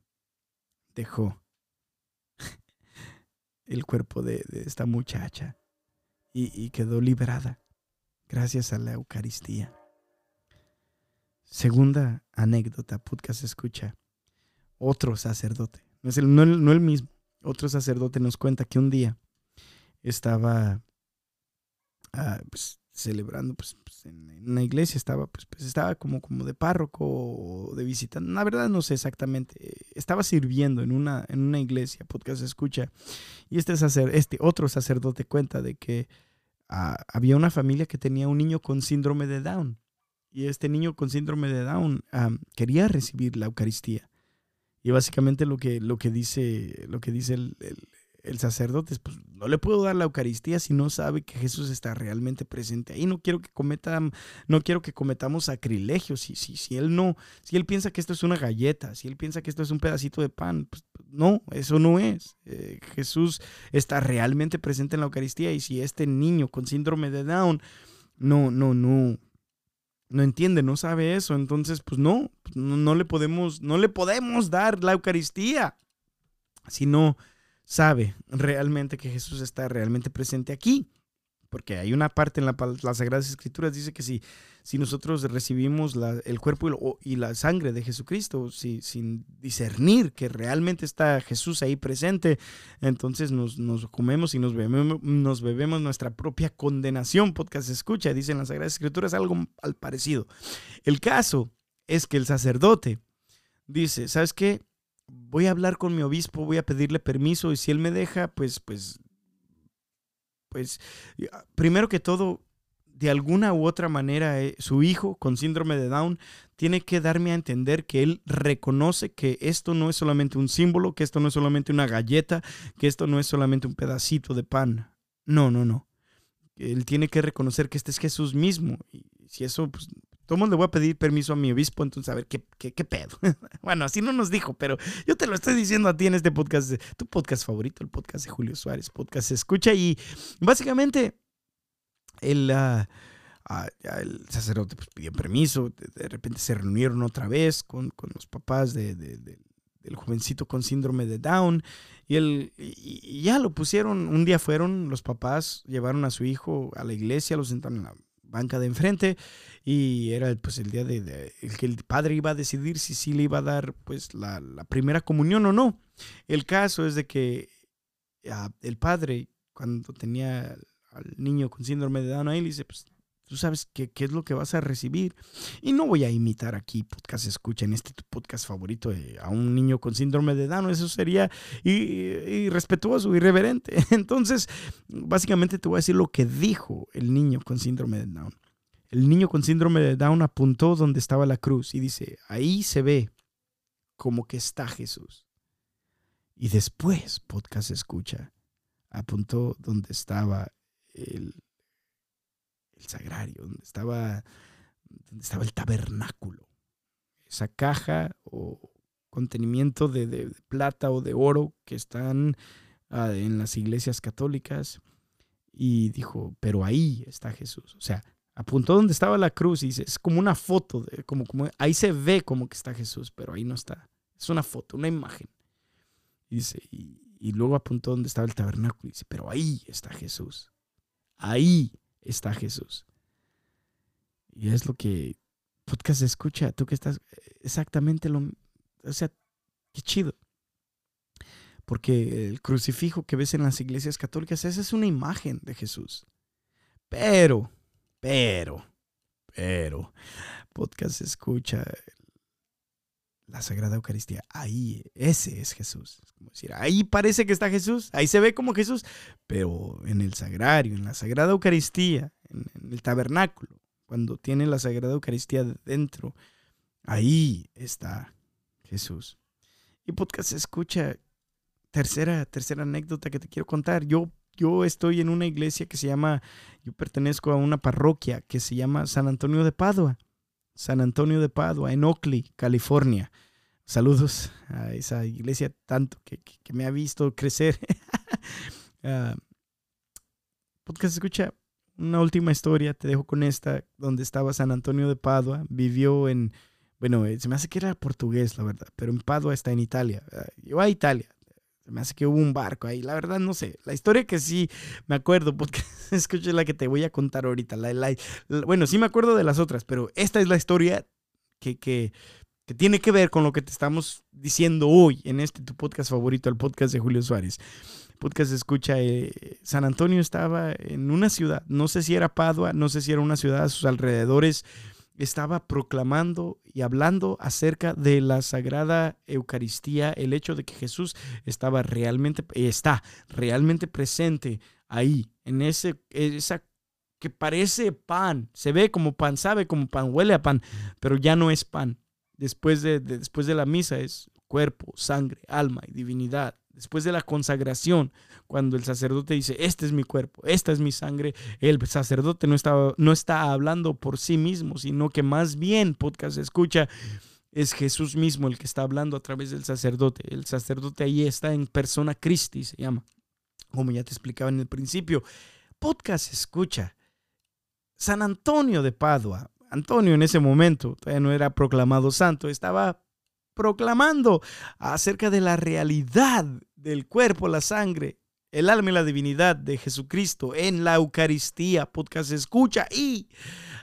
dejó el cuerpo de, esta muchacha y, quedó liberada gracias a la Eucaristía. Segunda anécdota, podcast escucha. Otro sacerdote, no, es el, no, el, mismo, otro sacerdote nos cuenta que un día estaba ah, pues, celebrando pues, pues en, una iglesia, estaba, pues, pues, estaba como, como de párroco o de visitante, la verdad no sé exactamente, estaba sirviendo en una, en una iglesia, podcast escucha, y este, sacer, este otro sacerdote cuenta de que ah, había una familia que tenía un niño con síndrome de Down, y este niño con síndrome de Down quería recibir la Eucaristía. Y básicamente lo que, lo que dice, lo que dice el, el sacerdote, pues no le puedo dar la Eucaristía si no sabe que Jesús está realmente presente ahí. No quiero que cometan, no quiero que cometamos sacrilegios. Si, si, si él no, si él piensa que esto es una galleta, si él piensa que esto es un pedacito de pan, pues no, eso no es. Eh, Jesús está realmente presente en la Eucaristía y si este niño con síndrome de Down no, no, no, no entiende, no sabe eso, entonces pues no, no, no le podemos, no le podemos dar la Eucaristía. Si no, sabe realmente que Jesús está realmente presente aquí. Porque hay una parte en la, las Sagradas Escrituras, dice que si, si nosotros recibimos el cuerpo y, la sangre de Jesucristo si, sin discernir que realmente está Jesús ahí presente, entonces nos, nos comemos y nos bebemos, nos bebemos nuestra propia condenación. Podcast escucha, dice en las Sagradas Escrituras algo al parecido. El caso es que el sacerdote dice, ¿sabes qué? Voy a hablar con mi obispo, voy a pedirle permiso y si él me deja, pues, pues, pues, ah, primero que todo, de alguna u otra manera, eh, su hijo con síndrome de Down tiene que darme a entender que él reconoce que esto no es solamente un símbolo, que esto no es solamente una galleta, que esto no es solamente un pedacito de pan. No, no, no. Él tiene que reconocer que este es Jesús mismo. Y si eso, pues, Tomo le voy a pedir permiso a mi obispo, entonces a ver qué, qué, qué pedo. bueno, así no nos dijo, pero yo te lo estoy diciendo a ti en este podcast, tu podcast favorito, el podcast de Julio Suárez, podcast escucha y básicamente el, ah, ah, el sacerdote pues, pidió permiso, de, repente se reunieron otra vez con, con los papás de, de, del jovencito con síndrome de Down y, el, y ya lo pusieron, un día fueron los papás, llevaron a su hijo a la iglesia, lo sentaron en la banca de enfrente y era pues el día de, el que el padre iba a decidir si sí le iba a dar pues la, primera comunión o no. El caso es de que ah, el padre cuando tenía al niño con síndrome de Down ahí le dice pues tú sabes qué, qué es lo que vas a recibir. Y no voy a imitar aquí podcast escucha en este podcast favorito a un niño con síndrome de Down, eso sería irrespetuoso, irreverente. Entonces, básicamente te voy a decir lo que dijo el niño con síndrome de Down. El niño con síndrome de Down apuntó donde estaba la cruz y dice, ahí se ve como que está Jesús. Y después, podcast escucha, apuntó donde estaba el el sagrario, donde estaba, donde estaba el tabernáculo. Esa caja o contenimiento de, plata o de oro que están ah, en las iglesias católicas. Y dijo, pero ahí está Jesús. O sea, apuntó donde estaba la cruz y dice, es como una foto, de, como, como, ahí se ve como que está Jesús, pero ahí no está. Es una foto, una imagen. Y dice, y, y luego apuntó donde estaba el tabernáculo y dice, pero ahí está Jesús. Ahí está Jesús. Y es lo que podcast escucha, tú que estás exactamente lo... O sea, qué chido. Porque el crucifijo que ves en las iglesias católicas, esa es una imagen de Jesús. Pero, pero, pero, podcast escucha la Sagrada Eucaristía. Ahí, ese es Jesús. como decir, ahí parece que está Jesús, ahí se ve como Jesús, pero en el sagrario, en la Sagrada Eucaristía, en, el tabernáculo, cuando tiene la Sagrada Eucaristía dentro, ahí está Jesús. Y podcast escucha, tercera, tercera anécdota que te quiero contar. Yo, yo estoy en una iglesia que se llama, yo pertenezco a una parroquia que se llama San Antonio de Padua. San Antonio de Padua, en Oakley, California. Saludos a esa iglesia tanto que, me ha visto crecer. uh, podcast escucha una última historia, te dejo con esta, donde estaba San Antonio de Padua, vivió en, bueno, eh, se me hace que era portugués, la verdad, pero en Padua está en Italia. Uh, a Italia, me hace que hubo un barco ahí. La verdad, no sé. La historia que sí me acuerdo, porque escuché la que te voy a contar ahorita. La, bueno, sí me acuerdo de las otras, pero esta es la historia que, que, que, tiene que ver con lo que te estamos diciendo hoy en este tu podcast favorito, el podcast de Julio Suárez. Podcast escucha, eh, San Antonio estaba en una ciudad, no sé si era Padua, no sé si era una ciudad a sus alrededores estaba proclamando y hablando acerca de la sagrada Eucaristía, el hecho de que Jesús estaba realmente, está realmente presente ahí, en ese, esa que parece pan, se ve como pan, sabe como pan, huele a pan, pero ya no es pan. Después de, después de la misa es cuerpo, sangre, alma y divinidad después de la consagración, cuando el sacerdote dice, este es mi cuerpo, esta es mi sangre, el sacerdote no está, no está hablando por sí mismo, sino que más bien, podcast escucha, es Jesús mismo el que está hablando a través del sacerdote. El sacerdote ahí está en persona Christi, se llama, como ya te explicaba en el principio. Podcast escucha. San Antonio de Padua, Antonio en ese momento todavía no era proclamado santo, estaba proclamando acerca de la realidad del cuerpo, la sangre, el alma y la divinidad de Jesucristo en la Eucaristía. Podcast escucha y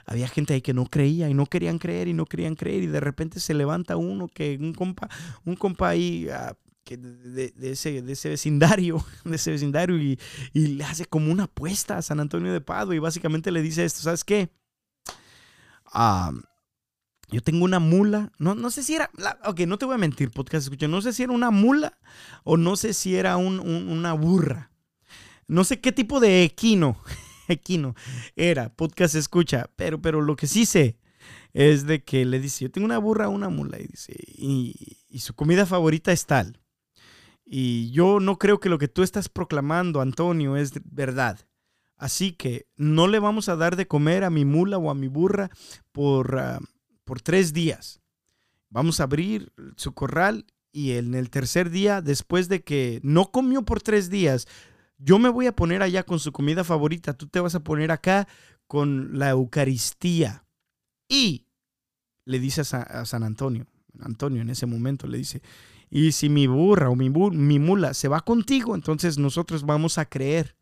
había gente ahí que no creía y no querían creer y no querían creer y de repente se levanta uno que un compa, un compa ahí ah, que de, ese, de ese vecindario, de ese vecindario y, le hace como una apuesta a San Antonio de Padua y básicamente le dice esto, ¿sabes qué? Ah, yo tengo una mula, no, no sé si era, ok, no te voy a mentir, podcast escucha, no sé si era una mula o no sé si era una burra. No sé qué tipo de equino, equino era, podcast escucha, pero, pero lo que sí sé es de que le dice, yo tengo una burra, una mula, y dice, y, y su comida favorita es tal. Y yo no creo que lo que tú estás proclamando, Antonio, es verdad. Así que no le vamos a dar de comer a mi mula o a mi burra por, ah, por tres días. Vamos a abrir su corral y en el tercer día, después de que no comió por tres días, yo me voy a poner allá con su comida favorita, tú te vas a poner acá con la Eucaristía. Y le dice a, San Antonio, Antonio en ese momento le dice, y si mi burra o mi, mi mula se va contigo, entonces nosotros vamos a creer.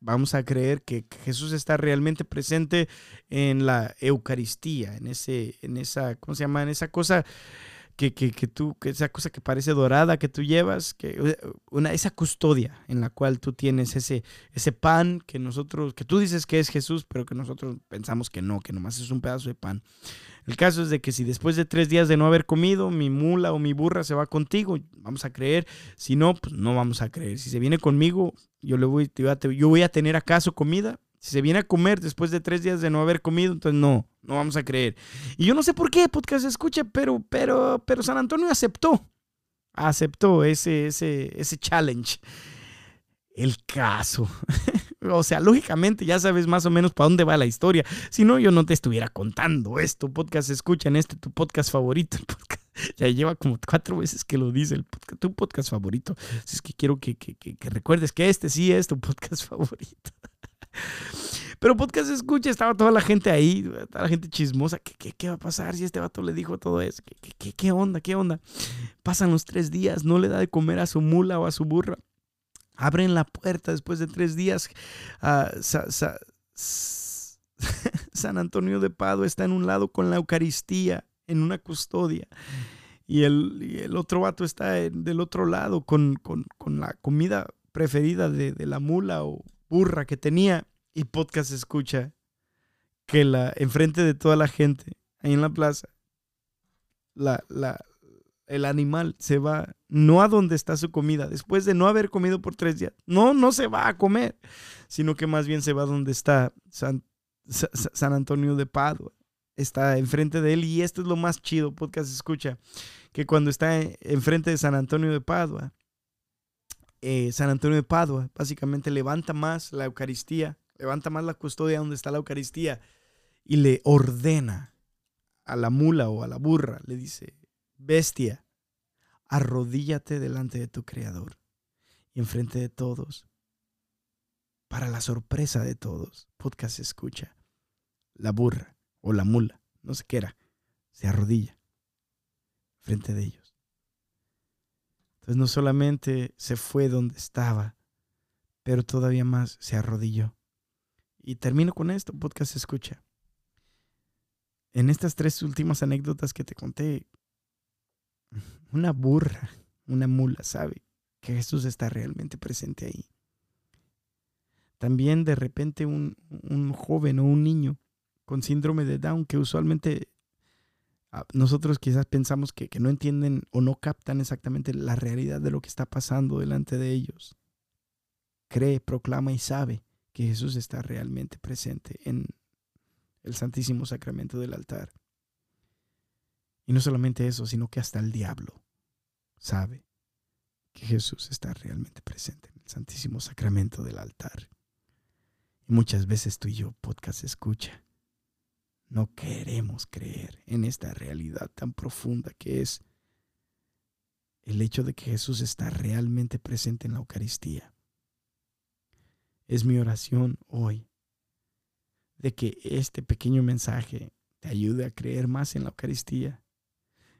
Vamos a creer que Jesús está realmente presente en la Eucaristía, en ese, en esa, ¿cómo se llama? En esa cosa que, que, que, tú, esa cosa que parece dorada que tú llevas, que una, esa custodia en la cual tú tienes ese, ese pan que nosotros, que tú dices que es Jesús, pero que nosotros pensamos que no, que nomás es un pedazo de pan. El caso es de que si después de tres días de no haber comido, mi mula o mi burra se va contigo, vamos a creer. Si no, pues no vamos a creer. Si se viene conmigo, yo, le voy, yo voy a tener acaso comida. Si se viene a comer después de tres días de no haber comido, entonces no, no vamos a creer. Y yo no sé por qué podcast escucha, pero, pero, pero San Antonio aceptó, aceptó ese, ese, ese challenge. El caso. o sea, lógicamente ya sabes más o menos para dónde va la historia. Si no, yo no te estuviera contando esto. Podcast escucha en este, tu podcast favorito. ya lleva como cuatro veces que lo dice, el podcast, tu podcast favorito. Es que quiero que, que, que, que recuerdes que este sí es tu podcast favorito. Pero podcast escucha, estaba toda la gente ahí, toda la gente chismosa. ¿Qué, qué, va a pasar si este vato le dijo todo eso? ¿Qué, qué, qué onda? ¿Qué onda? Pasan los tres días, no le da de comer a su mula o a su burra. Abren la puerta después de tres días. Ah, San Antonio de Pado está en un lado con la Eucaristía, en una custodia. Y el, otro vato está del otro lado con, la comida preferida de, la mula o burra que tenía y podcast escucha que la enfrente de toda la gente ahí en la plaza la, la, el animal se va no a donde está su comida después de no haber comido por tres días no no se va a comer sino que más bien se va donde está San, San Antonio de Padua. Está enfrente de él y esto es lo más chido podcast escucha que cuando está enfrente de San Antonio de Padua eh, San Antonio de Padua básicamente levanta más la Eucaristía, levanta más la custodia donde está la Eucaristía y le ordena a la mula o a la burra, le dice, bestia, arrodíllate delante de tu Creador y enfrente de todos. Para la sorpresa de todos, podcast escucha, la burra o la mula, no sé qué era, se arrodilla frente de ellos entonces no solamente se fue donde estaba, pero todavía más se arrodilló. Y termino con esto, podcast escucha. En estas tres últimas anécdotas que te conté, una burra, una mula sabe que Jesús está realmente presente ahí. También de repente un, un joven o un niño con síndrome de Down que usualmente Ah, nosotros quizás pensamos que, no entienden o no captan exactamente la realidad de lo que está pasando delante de ellos. Cree, proclama y sabe que Jesús está realmente presente en el Santísimo Sacramento del altar. Y no solamente eso, sino que hasta el diablo sabe que Jesús está realmente presente en el Santísimo Sacramento del altar. Y muchas veces tú y yo, podcast escucha, no queremos creer en esta realidad tan profunda que es el hecho de que Jesús está realmente presente en la Eucaristía. Es mi oración hoy de que este pequeño mensaje te ayude a creer más en la Eucaristía.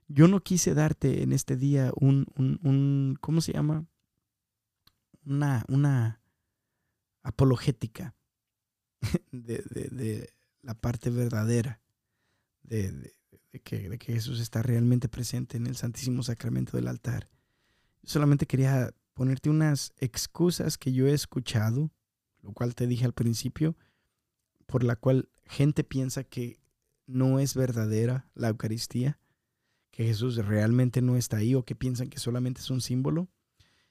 Yo no quise darte en este día un, un, ¿cómo se llama? Una, una apologética de, de la parte verdadera de, que, Jesús está realmente presente en el Santísimo Sacramento del altar. solamente quería ponerte unas excusas que yo he escuchado, lo cual te dije al principio, por la cual gente piensa que no es verdadera la Eucaristía, que Jesús realmente no está ahí o que piensan que solamente es un símbolo.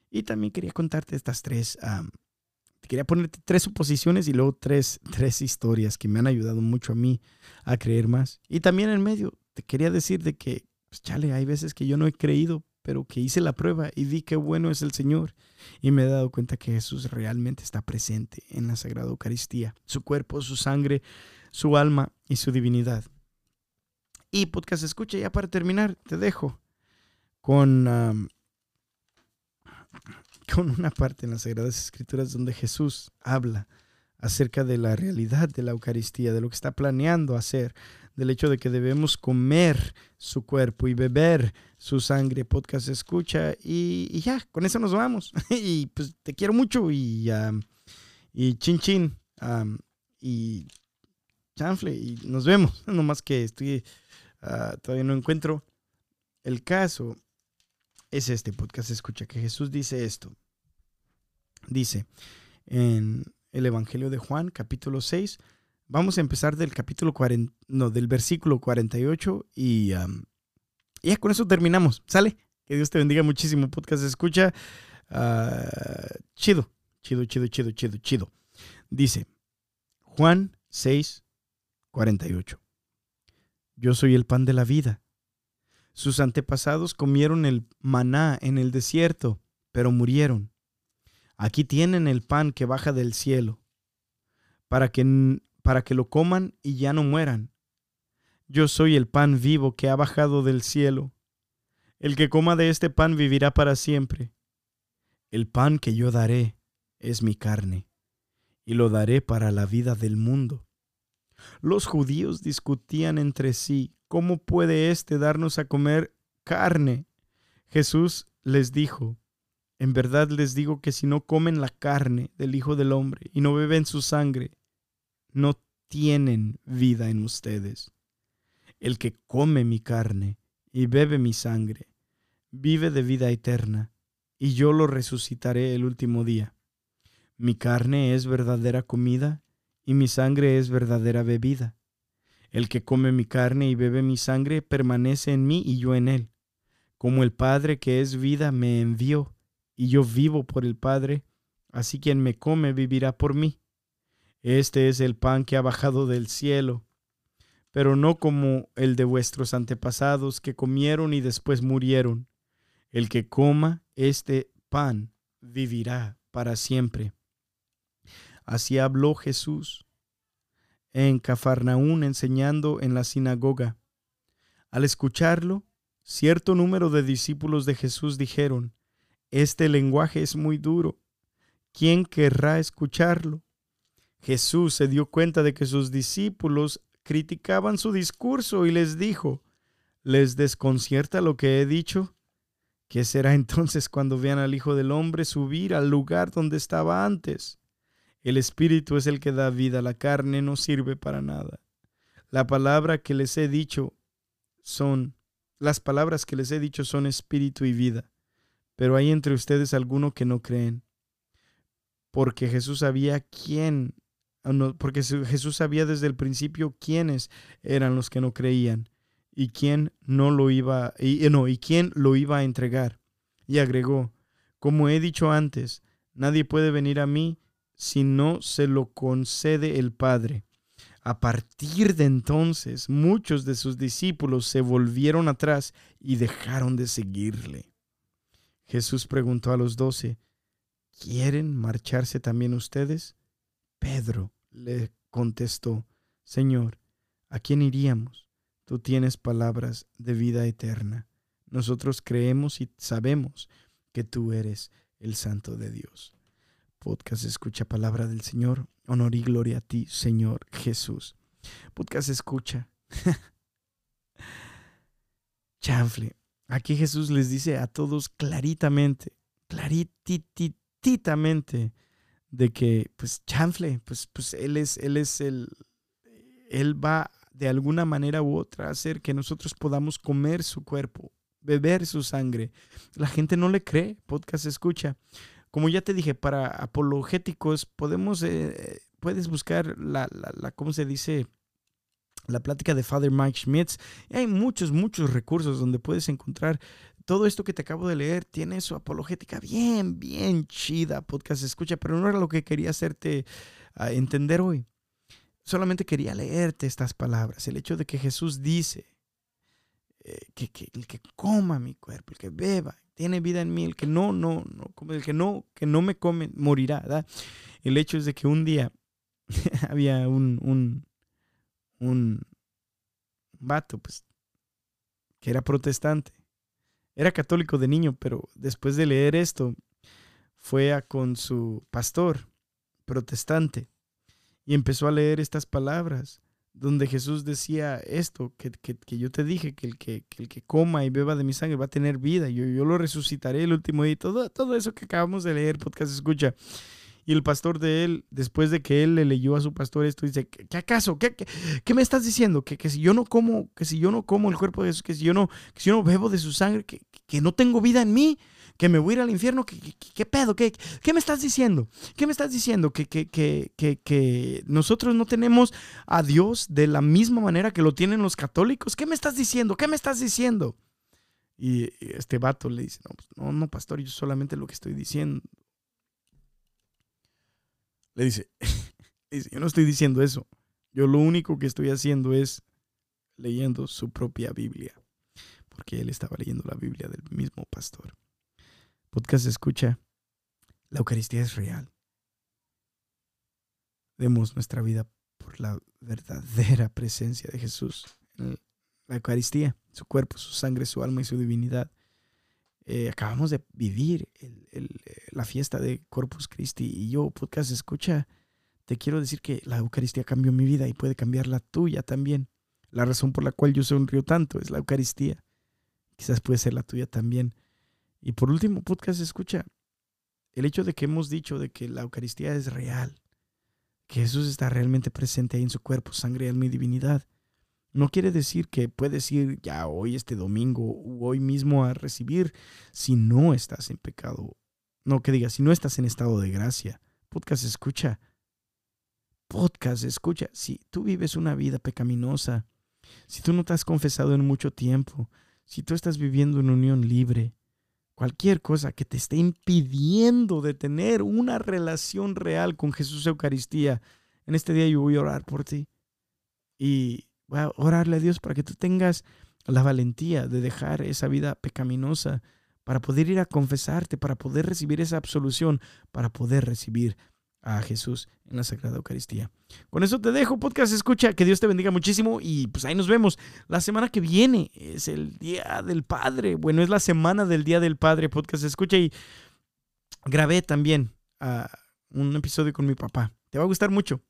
Y también quería contarte estas tres quería ponerte tres suposiciones y luego tres, tres historias que me han ayudado mucho a mí a creer más. Y también en medio te quería decir de que, pues chale, hay veces que yo no he creído, pero que hice la prueba y vi qué bueno es el Señor. Y me he dado cuenta que Jesús realmente está presente en la Sagrada Eucaristía, su cuerpo, su sangre, su alma y su divinidad. Y podcast escucha, ya para terminar, te dejo con, con una parte en las Sagradas Escrituras donde Jesús habla acerca de la realidad de la Eucaristía, de lo que está planeando hacer, del hecho de que debemos comer su cuerpo y beber su sangre. Podcast escucha y, ya, con eso nos vamos. y pues te quiero mucho y, y chin chin y chanfle y nos vemos. No más que estoy, ah, todavía no encuentro el caso. Es este podcast escucha que Jesús dice esto. Dice en el Evangelio de Juan, capítulo 6. Vamos a empezar del capítulo 40, no, del versículo 48 y ya con eso terminamos. ¿Sale? Que Dios te bendiga muchísimo. Podcast escucha. Ah, chido, chido, chido, chido, chido, chido. Dice Juan 6, 48. Yo soy el pan de la vida. Sus antepasados comieron el maná en el desierto, pero murieron. Aquí tienen el pan que baja del cielo, para que, para que lo coman y ya no mueran. Yo soy el pan vivo que ha bajado del cielo. El que coma de este pan vivirá para siempre. El pan que yo daré es mi carne, y lo daré para la vida del mundo. Los judíos discutían entre sí, ¿cómo puede éste darnos a comer carne? Jesús les dijo, en verdad les digo que si no comen la carne del Hijo del Hombre y no beben su sangre, no tienen vida en ustedes. El que come mi carne y bebe mi sangre, vive de vida eterna, y yo lo resucitaré el último día. Mi carne es verdadera comida y mi sangre es verdadera bebida. El que come mi carne y bebe mi sangre permanece en mí y yo en él. Como el Padre que es vida me envió y yo vivo por el Padre, así quien me come vivirá por mí. Este es el pan que ha bajado del cielo, pero no como el de vuestros antepasados que comieron y después murieron. El que coma este pan vivirá para siempre. Así habló Jesús en Cafarnaún enseñando en la sinagoga. Al escucharlo, cierto número de discípulos de Jesús dijeron, este lenguaje es muy duro. ¿Quién querrá escucharlo? Jesús se dio cuenta de que sus discípulos criticaban su discurso y les dijo, ¿les desconcierta lo que he dicho? ¿Qué será entonces cuando vean al Hijo del Hombre subir al lugar donde estaba antes? El Espíritu es el que da vida, la carne no sirve para nada. La palabra que les he dicho son, las palabras que les he dicho son espíritu y vida pero hay entre ustedes alguno que no creen. Porque Jesús sabía quién, ah, porque Jesús sabía desde el principio quiénes eran los que no creían y quién no lo iba y eh, no y quién lo iba a entregar. Y agregó, como he dicho antes, nadie puede venir a mí si no se lo concede el Padre. A partir de entonces, muchos de sus discípulos se volvieron atrás y dejaron de seguirle. Jesús preguntó a los doce, ¿quieren marcharse también ustedes? Pedro le contestó, Señor, ¿a quién iríamos? Tú tienes palabras de vida eterna. Nosotros creemos y sabemos que tú eres el Santo de Dios. Podcast Escucha Palabra del Señor. Honor y gloria a ti, Señor Jesús. Podcast Escucha. Chanfle. Aquí Jesús les dice a todos claritamente, claritititamente, de que, pues, chanfle, pues, pues él es, él es el, él va de alguna manera u otra a hacer que nosotros podamos comer su cuerpo, beber su sangre. La gente no le cree, podcast escucha. Como ya te dije, para apologéticos podemos, eh, puedes buscar la, la, la, ¿cómo se dice? la plática de Father Mike Schmitz. hay muchos, muchos recursos donde puedes encontrar todo esto que te acabo de leer. Tiene su apologética bien, bien chida, podcast escucha, pero no era lo que quería hacerte ah, entender hoy. Solamente quería leerte estas palabras. El hecho de que Jesús dice eh, que, el que coma mi cuerpo, el que beba, tiene vida en mí, el que no, no, no, el que no, que no me come, morirá. El hecho es de que un día había un, un, un vato, pues, que era protestante. Era católico de niño, pero después de leer esto, fue con su pastor protestante y empezó a leer estas palabras donde Jesús decía esto, que, yo te dije, que el que, el que coma y beba de mi sangre va a tener vida, yo, yo lo resucitaré el último día, todo, todo eso que acabamos de leer, podcast escucha. Y el pastor de él, después de que él le leyó a su pastor esto, dice, ¿qué, acaso? ¿Qué, qué, me estás diciendo? ¿Que, que si yo no como, que si yo no como el cuerpo de Jesús, que si yo no, que si yo no bebo de su sangre, que, que no tengo vida en mí, que me voy a ir al infierno, ¿qué, pedo? ¿Qué, ¿Qué, me estás diciendo? ¿Qué me estás diciendo? ¿Que, que, que, que nosotros no tenemos a Dios de la misma manera que lo tienen los católicos? ¿Qué me estás diciendo? ¿Qué me estás diciendo? Y este vato le dice, no, pues, no, no, pastor, yo solamente lo que estoy diciendo le dice, yo no estoy diciendo eso. Yo lo único que estoy haciendo es leyendo su propia Biblia. Porque él estaba leyendo la Biblia del mismo pastor. Podcast escucha, la Eucaristía es real. Demos nuestra vida por la verdadera presencia de Jesús en la Eucaristía, su cuerpo, su sangre, su alma y su divinidad. Eh, acabamos de vivir eh, la fiesta de Corpus Christi y yo, podcast escucha, te quiero decir que la Eucaristía cambió mi vida y puede cambiar la tuya también. La razón por la cual yo sonrío tanto es la Eucaristía. Quizás puede ser la tuya también. Y por último, podcast escucha, el hecho de que hemos dicho de que la Eucaristía es real, que Jesús está realmente presente ahí en su cuerpo, sangre, alma y divinidad no quiere decir que puedes ir ya hoy, este domingo, o hoy mismo a recibir si no estás en pecado. No, que diga, si no estás en estado de gracia. Podcast escucha. Podcast escucha. Si tú vives una vida pecaminosa, si tú no te has confesado en mucho tiempo, si tú estás viviendo en unión libre, cualquier cosa que te esté impidiendo de tener una relación real con Jesús Eucaristía, en este día yo voy a orar por ti. Y Voy a orarle a Dios para que tú tengas la valentía de dejar esa vida pecaminosa, para poder ir a confesarte, para poder recibir esa absolución, para poder recibir a Jesús en la Sagrada Eucaristía. Con eso te dejo, podcast escucha, que Dios te bendiga muchísimo y pues ahí nos vemos. La semana que viene es el Día del Padre, bueno, es la semana del Día del Padre, podcast escucha y grabé también ah, un episodio con mi papá. Te va a gustar mucho.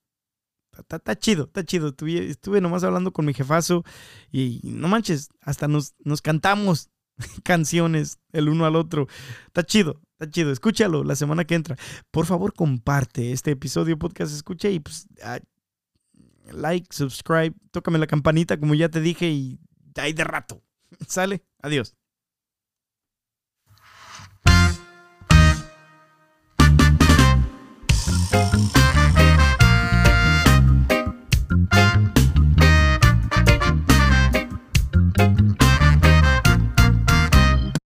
Está, chido, está chido. Estuve, estuve, nomás hablando con mi jefazo y no manches, hasta nos, nos cantamos canciones el uno al otro. Está chido, está chido. Escúchalo la semana que entra. Por favor, comparte este episodio podcast, escucha y pues ah, like, subscribe, tócame la campanita como ya te dije y ahí de rato. Sale, adiós.